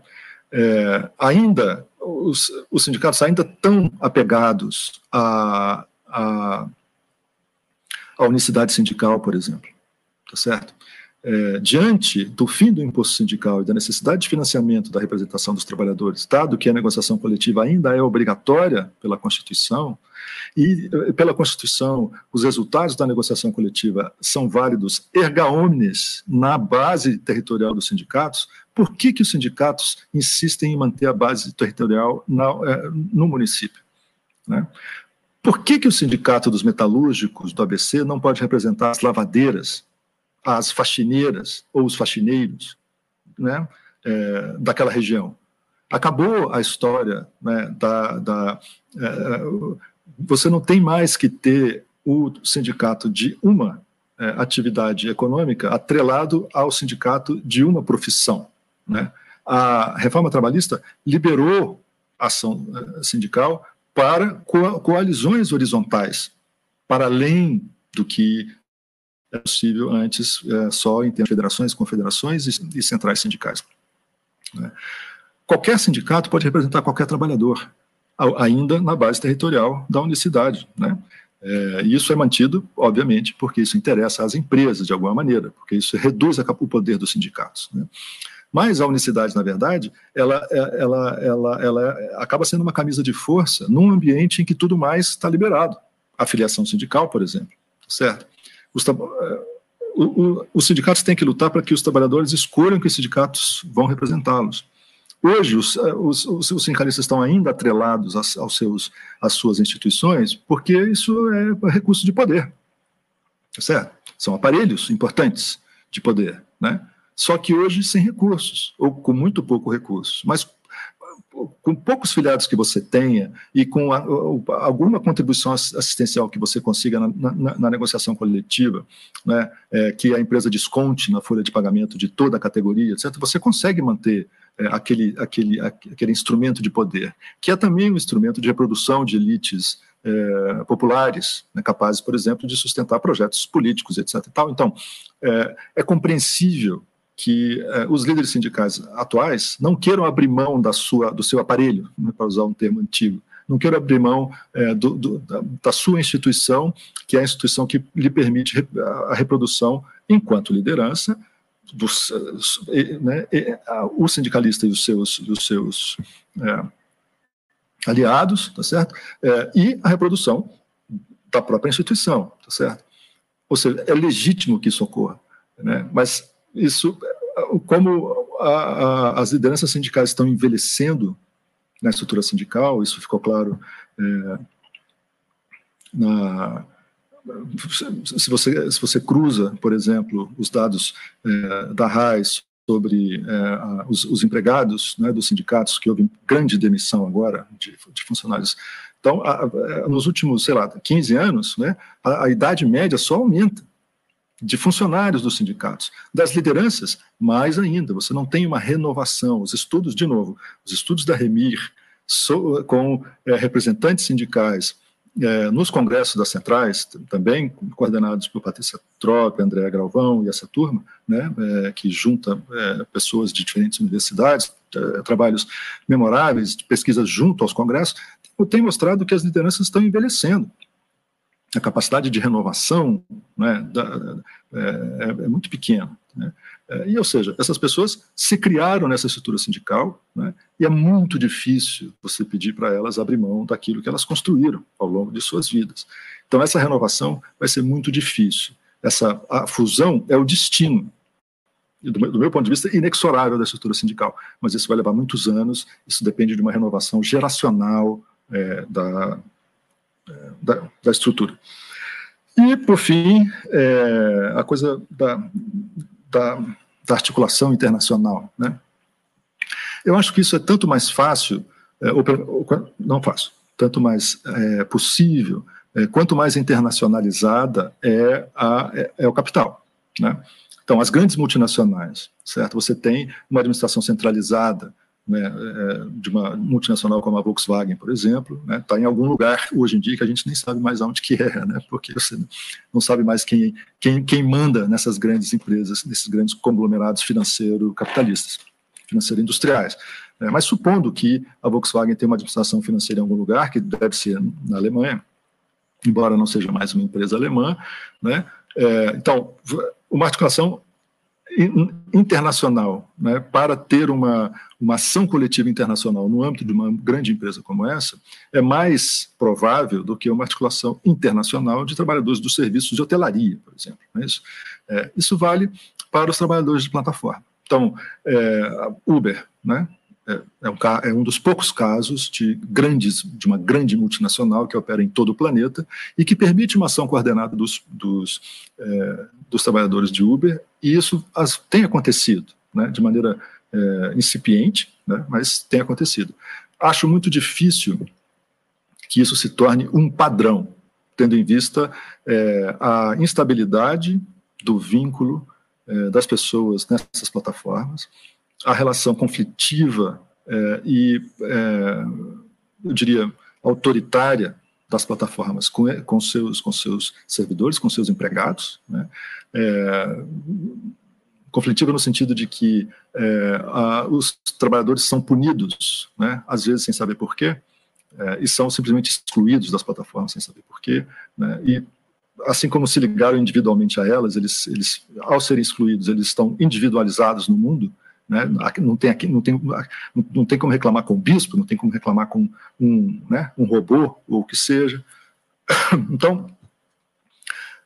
É, ainda, os, os, sindicatos ainda estão apegados à, à, à unicidade sindical, por exemplo, tá certo? É, diante do fim do imposto sindical e da necessidade de financiamento da representação dos trabalhadores, dado que a negociação coletiva ainda é obrigatória pela Constituição, e eh, pela Constituição os resultados da negociação coletiva são válidos erga omnes na base territorial dos sindicatos, por que, que os sindicatos insistem em manter a base territorial na, é, no município? Né? Por que, que o sindicato dos metalúrgicos do ABC não pode representar as lavadeiras as faxineiras ou os faxineiros né, é, daquela região. Acabou a história né, da. da é, você não tem mais que ter o sindicato de uma é, atividade econômica atrelado ao sindicato de uma profissão. Né? A reforma trabalhista liberou a ação é, sindical para coalizões horizontais, para além do que é possível antes é, só em termos de federações, confederações e, e centrais sindicais. Né? Qualquer sindicato pode representar qualquer trabalhador, ainda na base territorial da unicidade. Né? É, isso é mantido, obviamente, porque isso interessa às empresas de alguma maneira, porque isso reduz o poder dos sindicatos. Né? Mas a unicidade, na verdade, ela, é, ela, ela, ela acaba sendo uma camisa de força num ambiente em que tudo mais está liberado. A filiação sindical, por exemplo, certo? Os, é, o, o, os sindicatos têm que lutar para que os trabalhadores escolham que sindicatos vão representá-los. Hoje, os, eh, os, os, sindicalistas estão ainda atrelados aos, aos seus, às suas instituições, porque isso é recurso de poder, tá certo? São aparelhos importantes de poder, né? Só que hoje sem recursos, ou com muito pouco recursos. Mas com poucos filiados que você tenha e com a, alguma contribuição assistencial que você consiga na, na, na negociação coletiva, né, é, que a empresa desconte na folha de pagamento de toda a categoria, etc., você consegue manter é, aquele, aquele, aquele instrumento de poder, que é também um instrumento de reprodução de elites é, populares, né, capazes, por exemplo, de sustentar projetos políticos, etc. Então, é, é compreensível que é, os líderes sindicais atuais não queiram abrir mão da sua, do seu aparelho, né, para usar um termo antigo, não queiram abrir mão é, do, do, da, da, sua instituição, que é a instituição que lhe permite a reprodução enquanto liderança dos, né, o sindicalista e os seus, e os seus é, aliados, tá certo? É, e a reprodução da própria instituição, tá certo? Ou seja, é legítimo que isso ocorra, né? Mas isso, como a, a, as lideranças sindicais estão envelhecendo na estrutura sindical, isso ficou claro é, na se você, se você cruza, por exemplo, os dados é, da RAIS sobre é, os, os, empregados né, dos sindicatos, que houve grande demissão agora de, de funcionários. Então, a, a, nos últimos, sei lá, 15 anos, né, a, a idade média só aumenta de funcionários dos sindicatos, das lideranças, mais ainda, você não tem uma renovação. Os estudos, de novo, os estudos da Remir, so, com é, representantes sindicais, é, nos congressos das centrais, também coordenados por Patrícia Trop, André Galvão e essa turma, né, é, que junta pessoas de diferentes universidades, trabalhos memoráveis, pesquisas junto aos congressos, tem mostrado que as lideranças estão envelhecendo. A capacidade de renovação né, da, é, é, muito pequena. Né? É, e, ou seja, essas pessoas se criaram nessa estrutura sindical né, e é muito difícil você pedir para elas abrir mão daquilo que elas construíram ao longo de suas vidas. Então, essa renovação vai ser muito difícil. Essa a fusão é o destino, do meu, do meu ponto de vista, inexorável da estrutura sindical, mas isso vai levar muitos anos, isso depende de uma renovação geracional é, da, é, da, da estrutura. E, por fim, é, a coisa da, da, da, articulação internacional. Né? Eu acho que isso é tanto mais fácil, é, ou, ou, não fácil, tanto mais é, possível, é, quanto mais internacionalizada é, a, é, é o capital. Né? Então, as grandes multinacionais, certo? Você tem uma administração centralizada, né, é, de uma multinacional como a Volkswagen, por exemplo, está né, tá em algum lugar hoje em dia que a gente nem sabe mais onde que é, né, porque você não sabe mais quem, quem, quem manda nessas grandes empresas, nesses grandes conglomerados financeiro-capitalistas, financeiro-industriais. Né, mas supondo que a Volkswagen tem uma administração financeira em algum lugar, que deve ser na Alemanha, embora não seja mais uma empresa alemã, né, é, então, uma articulação internacional, né, para ter uma, uma ação coletiva internacional no âmbito de uma grande empresa como essa, é mais provável do que uma articulação internacional de trabalhadores dos serviços de hotelaria, por exemplo. É isso? É, isso vale para os trabalhadores de plataforma. Então, é, Uber, né, é, é, um, é um dos poucos casos de grandes, de uma grande multinacional que opera em todo o planeta e que permite uma ação coordenada dos, dos, é, dos trabalhadores de Uber, e isso as, tem acontecido né, de maneira é, incipiente, né? mas tem acontecido. Acho muito difícil que isso se torne um padrão, tendo em vista é, a instabilidade do vínculo é, das pessoas nessas plataformas, a relação conflitiva é, e, é, eu diria, autoritária das plataformas com, com, seus, com seus servidores, com seus empregados, né? É, conflitiva no sentido de que é, a, os trabalhadores são punidos, né? às vezes sem saber porquê, é, e são simplesmente excluídos das plataformas sem saber porquê, né? e assim como se ligaram individualmente a elas, eles, eles, ao serem excluídos, eles estão individualizados no mundo, né? Não tem aqui, não tem, não tem como reclamar com o bispo, não tem como reclamar com um, né, um robô ou o que seja. Então,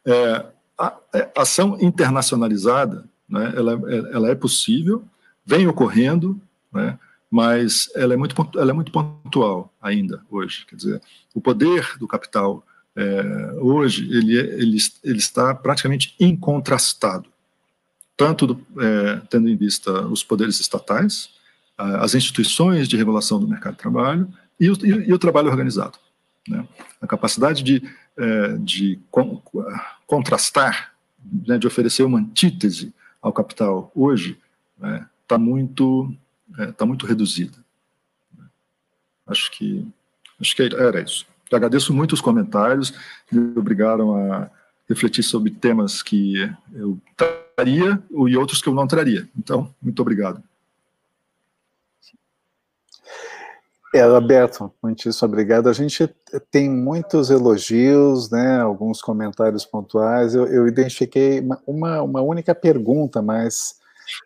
é, a, a, é, ação internacionalizada, né, ela, ela é possível, vem ocorrendo, né, mas ela é muito ela é muito pontual ainda hoje. Quer dizer, o poder do capital é, hoje ele, ele, ele está praticamente incontrastado tanto do, é, tendo em vista os poderes estatais, as instituições de regulação do mercado de trabalho e o, e, e o trabalho organizado. Né? A capacidade de, é, de con, contrastar, né, de oferecer uma antítese ao capital hoje está né, tá muito, é, tá muito reduzida. Acho que, acho que era isso. Eu agradeço muito os comentários, me obrigaram a refletir sobre temas que eu traria e outros que eu não traria. Então, muito obrigado. É, Alberto, muitíssimo obrigado. A gente tem muitos elogios, né, alguns comentários pontuais. Eu, eu identifiquei uma, uma única pergunta, mas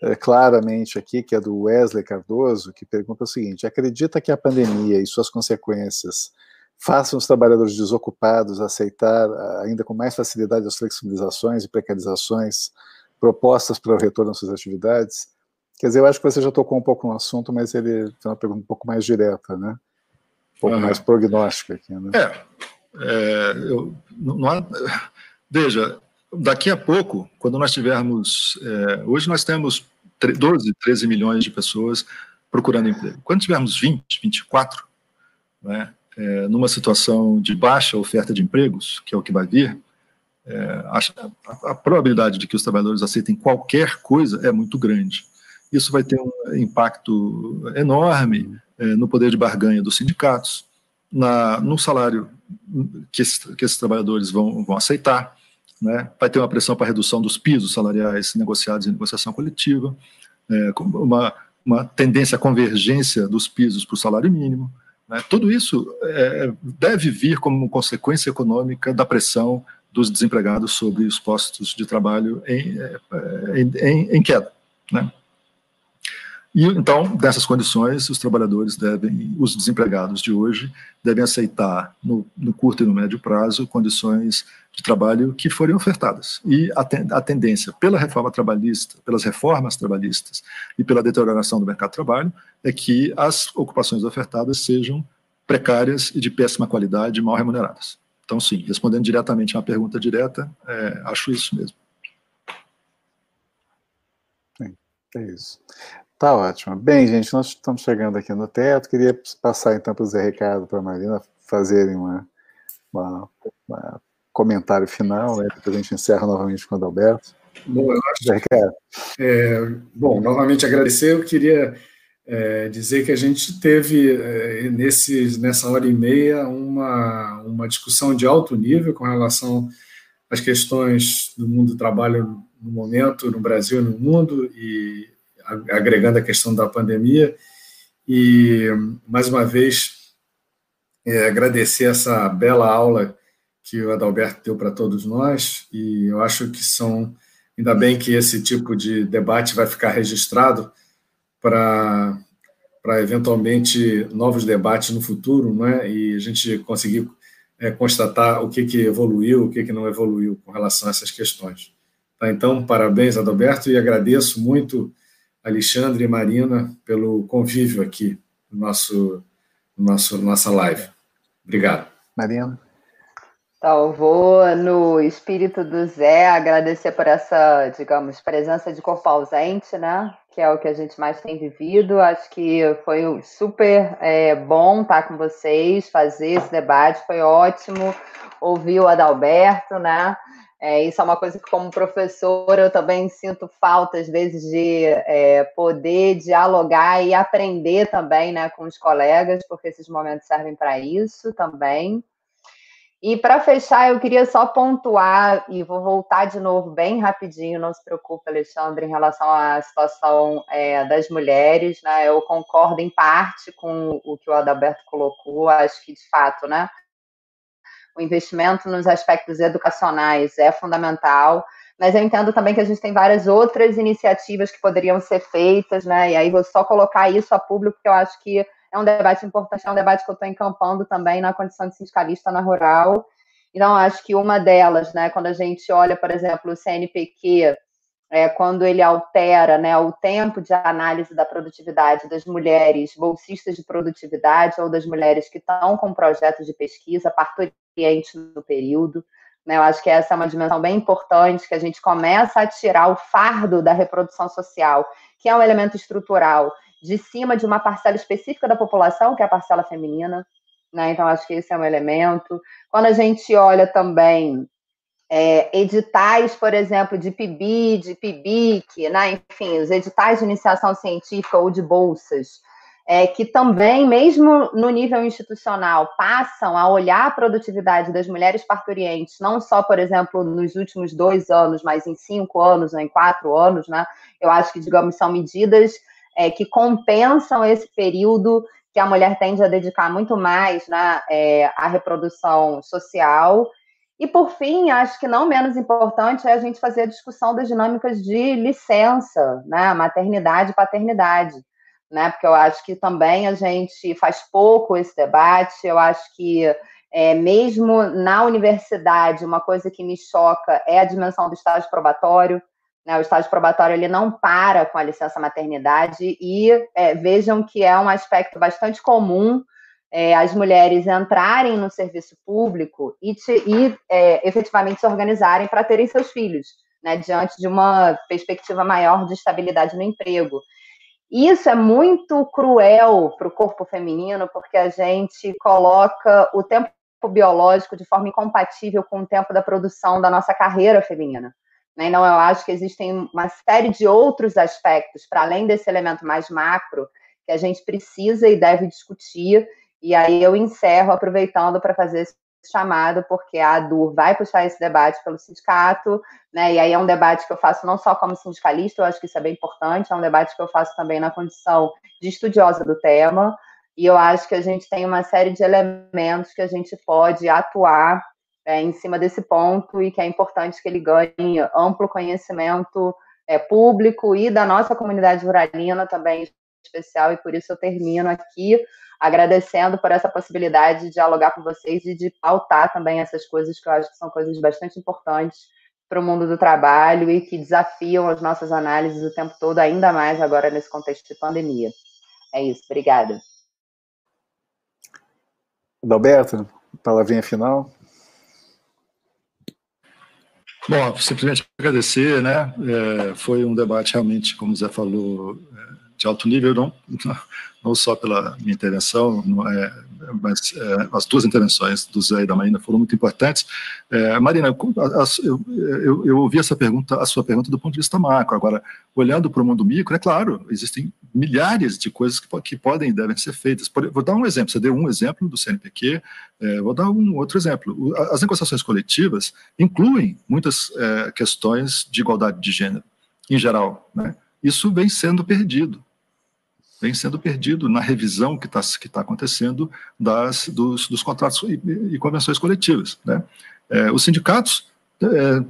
é, claramente aqui, que é do Wesley Cardoso, que pergunta o seguinte: acredita que a pandemia e suas consequências façam os trabalhadores desocupados aceitar ainda com mais facilidade as flexibilizações e precarizações propostas para o retorno às suas atividades? Quer dizer, eu acho que você já tocou um pouco no assunto, mas ele tem uma pergunta um pouco mais direta, né? Um pouco uhum. mais prognóstica aqui, né? É, é eu, não há, veja, daqui a pouco, quando nós tivermos, é, hoje nós temos 12, 13 milhões de pessoas procurando emprego. Quando tivermos 20, 24, né, é, numa situação de baixa oferta de empregos, que é o que vai vir, é, a, a, probabilidade de que os trabalhadores aceitem qualquer coisa é muito grande. Isso vai ter um impacto enorme é, no poder de barganha dos sindicatos, na, no salário que, esses, que esses trabalhadores vão, vão aceitar, né? vai ter uma pressão para redução dos pisos salariais negociados em negociação coletiva, é, uma, uma tendência à convergência dos pisos para o salário mínimo, né? Tudo isso é, deve vir como consequência econômica da pressão dos desempregados sobre os postos de trabalho em, é, em, em, em queda. Né? E então, nessas condições, os trabalhadores devem, os desempregados de hoje, devem aceitar no, no, curto e no médio prazo condições de trabalho que forem ofertadas. E a, ten, a tendência pela reforma trabalhista, pelas reformas trabalhistas e pela deterioração do mercado de trabalho é que as ocupações ofertadas sejam precárias e de péssima qualidade, mal remuneradas. Então, sim, respondendo diretamente a uma pergunta direta, é, acho isso mesmo. É isso. Tá ótimo. Bem, gente, nós estamos chegando aqui no teto. Queria passar então para o Zé Ricardo para a Marina fazerem uma, uma, uma, comentário final, né? Depois a gente encerra novamente com o Adalberto. Bom, eu acho, Ricardo. É, bom, novamente agradecer. Eu queria é, dizer que a gente teve é, nesses, nessa hora e meia uma, uma discussão de alto nível com relação às questões do mundo do trabalho no momento, no Brasil e no mundo, e agregando a questão da pandemia. E, mais uma vez, é, agradecer essa bela aula que o Adalberto deu para todos nós, e eu acho que são, ainda bem que esse tipo de debate vai ficar registrado para eventualmente novos debates no futuro, não é? E a gente conseguir é, constatar o que, que evoluiu, o que, que não evoluiu com relação a essas questões. Tá, então, parabéns, Adalberto, e agradeço muito Alexandre e Marina pelo convívio aqui no nosso, no nosso nossa live. Obrigado. Marina. Então, vou, no espírito do Zé, agradecer por essa, digamos, presença de corpo ausente, né? Que é o que a gente mais tem vivido. Acho que foi super é, bom estar com vocês, fazer esse debate, foi ótimo ouvir o Adalberto, né? É, isso é uma coisa que, como professora, eu também sinto falta, às vezes, de é, poder dialogar e aprender também né, com os colegas, porque esses momentos servem para isso também. E para fechar, eu queria só pontuar, e vou voltar de novo bem rapidinho, não se preocupe, Alexandre, em relação à situação é, das mulheres, né? Eu concordo em parte com o que o Adalberto colocou, acho que de fato, né? O investimento nos aspectos educacionais é fundamental, mas eu entendo também que a gente tem várias outras iniciativas que poderiam ser feitas, né? E aí vou só colocar isso a público, porque eu acho que é um debate importante, é um debate que eu estou encampando também na condição de sindicalista na rural. Então, acho que uma delas, né, quando a gente olha, por exemplo, o CNPq, é, quando ele altera né, o tempo de análise da produtividade das mulheres bolsistas de produtividade ou das mulheres que estão com projetos de pesquisa, parturiente no período. Né, eu acho que essa é uma dimensão bem importante, que a gente começa a tirar o fardo da reprodução social, que é um elemento estrutural, de cima de uma parcela específica da população, que é a parcela feminina. Né? Então, acho que esse é um elemento. Quando a gente olha também é, editais, por exemplo, de PIB, de PIBIC, né? enfim, os editais de iniciação científica ou de bolsas, é, que também, mesmo no nível institucional, passam a olhar a produtividade das mulheres parturientes, não só, por exemplo, nos últimos dois anos, mas em cinco anos, ou em quatro anos, né? Eu acho que, digamos, são medidas é, que compensam esse período que a mulher tende a dedicar muito mais né, é, à reprodução social. E, por fim, acho que não menos importante é a gente fazer a discussão das dinâmicas de licença, né, maternidade e paternidade. Né, porque eu acho que também a gente faz pouco esse debate, eu acho que é, mesmo na universidade, uma coisa que me choca é a dimensão do estágio probatório. Né, o estágio probatório ele não para com a licença maternidade e é, vejam que é um aspecto bastante comum é, as mulheres entrarem no serviço público e, te, e é, efetivamente se organizarem para terem seus filhos, né, diante de uma perspectiva maior de estabilidade no emprego. Isso é muito cruel para o corpo feminino, porque a gente coloca o tempo biológico de forma incompatível com o tempo da produção da nossa carreira feminina. Né? Então, eu acho que existem uma série de outros aspectos, para além desse elemento mais macro, que a gente precisa e deve discutir. E aí eu encerro aproveitando para fazer esse chamado, porque a ADUR vai puxar esse debate pelo sindicato, né? E aí é um debate que eu faço não só como sindicalista, eu acho que isso é bem importante, é um debate que eu faço também na condição de estudiosa do tema. E eu acho que a gente tem uma série de elementos que a gente pode atuar é, em cima desse ponto e que é importante que ele ganhe amplo conhecimento é, público e da nossa comunidade ruralina também especial, e por isso eu termino aqui agradecendo por essa possibilidade de dialogar com vocês e de pautar também essas coisas que eu acho que são coisas bastante importantes para o mundo do trabalho e que desafiam as nossas análises o tempo todo, ainda mais agora nesse contexto de pandemia. É isso, obrigada. Adalberto, palavrinha final. Bom, simplesmente agradecer, né? É, foi um debate realmente, como o Zé falou, é, de alto nível, não, não só pela minha intervenção, é, mas é, as duas intervenções do Zé e da Marina foram muito importantes. É, Marina, eu, eu, eu, ouvi essa pergunta, a sua pergunta do ponto de vista macro. Agora, olhando para o mundo micro, é claro, existem milhares de coisas que, que podem e devem ser feitas. Vou dar um exemplo. Você deu um exemplo do CNPq. É, vou dar um outro exemplo. As negociações coletivas incluem muitas é, questões de igualdade de gênero, em geral. Né? Isso vem sendo perdido vem sendo perdido na revisão que está que tá acontecendo das, dos, dos contratos e, e, convenções coletivas. Né? É, os sindicatos é,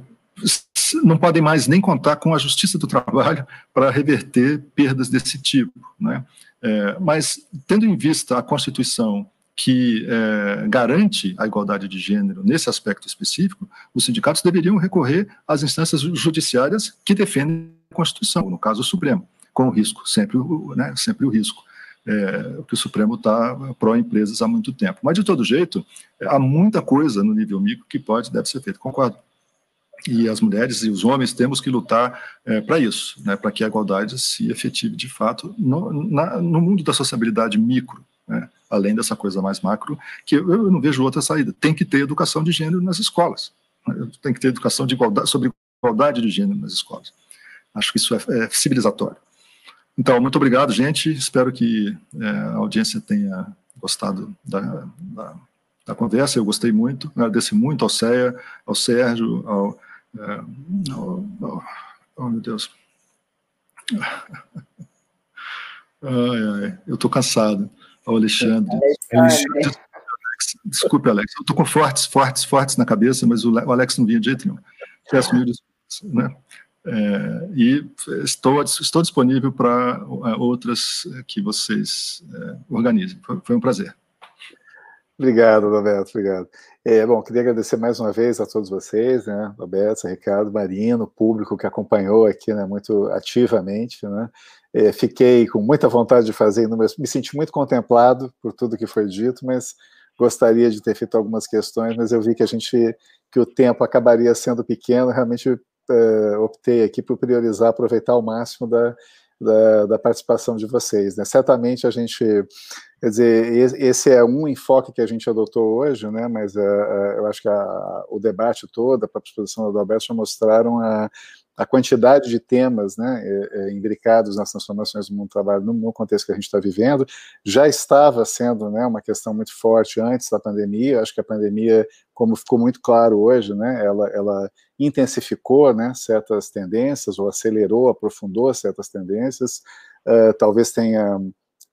não podem mais nem contar com a justiça do trabalho para reverter perdas desse tipo. Né? É, mas, tendo em vista a Constituição que é, garante a igualdade de gênero nesse aspecto específico, os sindicatos deveriam recorrer às instâncias judiciárias que defendem a Constituição, no caso o Supremo com o risco, sempre, né, sempre o risco. É, que o Supremo está pró-empresas há muito tempo. Mas, de todo jeito, há muita coisa no nível micro que pode deve ser feito, concordo. e as mulheres e os homens temos que lutar é, para isso, né, para que a igualdade se efetive de fato no, na, no mundo da sociabilidade micro, né, além dessa coisa mais macro, que eu, eu, não vejo outra saída. Tem que ter educação de gênero nas escolas, tem que ter educação de igualdade, sobre igualdade de gênero nas escolas. Acho que isso é, é civilizatório. Então, muito obrigado, gente. Espero que é, a audiência tenha gostado da, da, da, conversa. Eu gostei muito. Agradeço muito ao CEA, ao Sérgio, ao é, oh, oh, oh, meu Deus. Ai, ai, eu estou cansado. O Alexandre. Alexandre. Desculpe, Alex. Eu estou com fortes, fortes, fortes na cabeça, mas o Alex não vinha de jeito nenhum. Peço mil desculpas. Né? É, e estou, estou disponível para é, outras que vocês é, organizem. Foi, foi um prazer. Obrigado, Roberto, obrigado. É, bom, queria agradecer mais uma vez a todos vocês, né, Roberto, Ricardo, Marino, público que acompanhou aqui, né, muito ativamente, né, é, fiquei com muita vontade de fazer inúmeras, me senti muito contemplado por tudo que foi dito, mas gostaria de ter feito algumas questões, mas eu vi que a gente, que o tempo acabaria sendo pequeno, realmente é, optei aqui por priorizar, aproveitar ao máximo da, da, da, participação de vocês. Né? Certamente a gente, quer dizer, esse é um enfoque que a gente adotou hoje, né? mas uh, eu acho que a, o debate todo, a própria exposição do Alberto já mostraram a, a quantidade de temas né, imbricados nas transformações do mundo do trabalho no, contexto que a gente está vivendo, já estava sendo né, uma questão muito forte antes da pandemia, acho que a pandemia, como ficou muito claro hoje, né, ela, ela intensificou né, certas tendências, ou acelerou, aprofundou certas tendências, uh, talvez tenha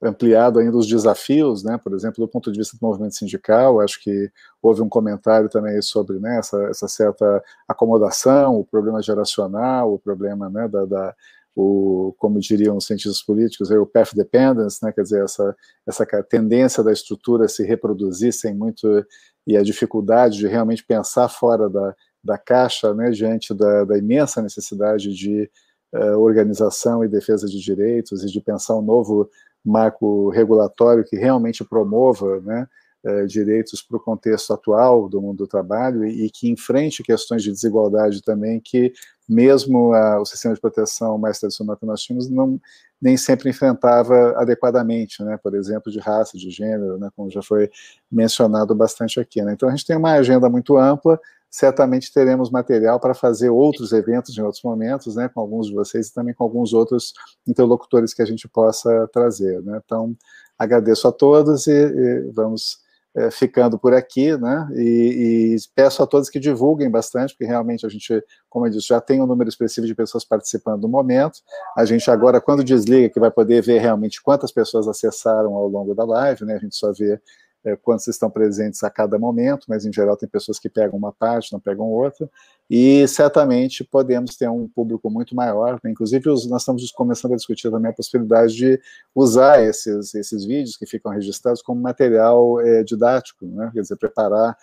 ampliado ainda os desafios, né, por exemplo, do ponto de vista do movimento sindical, acho que houve um comentário também sobre né, essa, essa certa acomodação, o problema geracional, o problema né, da, da o, como diriam os cientistas políticos, o path dependence, né, quer dizer, essa, essa tendência da estrutura se reproduzir sem muito, e a dificuldade de realmente pensar fora da, da caixa, né, diante da, da imensa necessidade de uh, organização e defesa de direitos e de pensar um novo marco regulatório que realmente promova né, uh, direitos para o contexto atual do mundo do trabalho e, e, que enfrente questões de desigualdade também que mesmo a, o sistema de proteção mais tradicional que nós tínhamos não nem sempre enfrentava adequadamente, né, por exemplo, de raça, de gênero, né, como já foi mencionado bastante aqui. Né. Então a gente tem uma agenda muito ampla, certamente teremos material para fazer outros eventos em outros momentos, né, com alguns de vocês e também com alguns outros interlocutores que a gente possa trazer. Né. Então, agradeço a todos e, e vamos é, ficando por aqui, né, e, e, peço a todos que divulguem bastante, porque realmente a gente, como eu disse, já tem um número expressivo de pessoas participando no momento, a gente agora, quando desliga, que vai poder ver realmente quantas pessoas acessaram ao longo da live, né, a gente só vê é, quantos estão presentes a cada momento, mas em geral tem pessoas que pegam uma parte, não pegam outra, e certamente podemos ter um público muito maior, né? inclusive os, nós estamos começando a discutir também a possibilidade de usar esses, esses vídeos que ficam registrados como material é, didático, né? quer dizer, preparar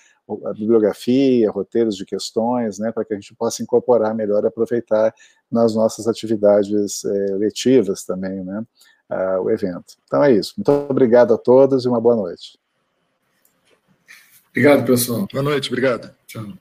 a bibliografia, roteiros de questões, né, para que a gente possa incorporar melhor aproveitar nas nossas atividades é, letivas também, né, o evento. Então é isso. Muito obrigado a todos e uma boa noite. Obrigado, pessoal. Boa noite, obrigado. Tchau.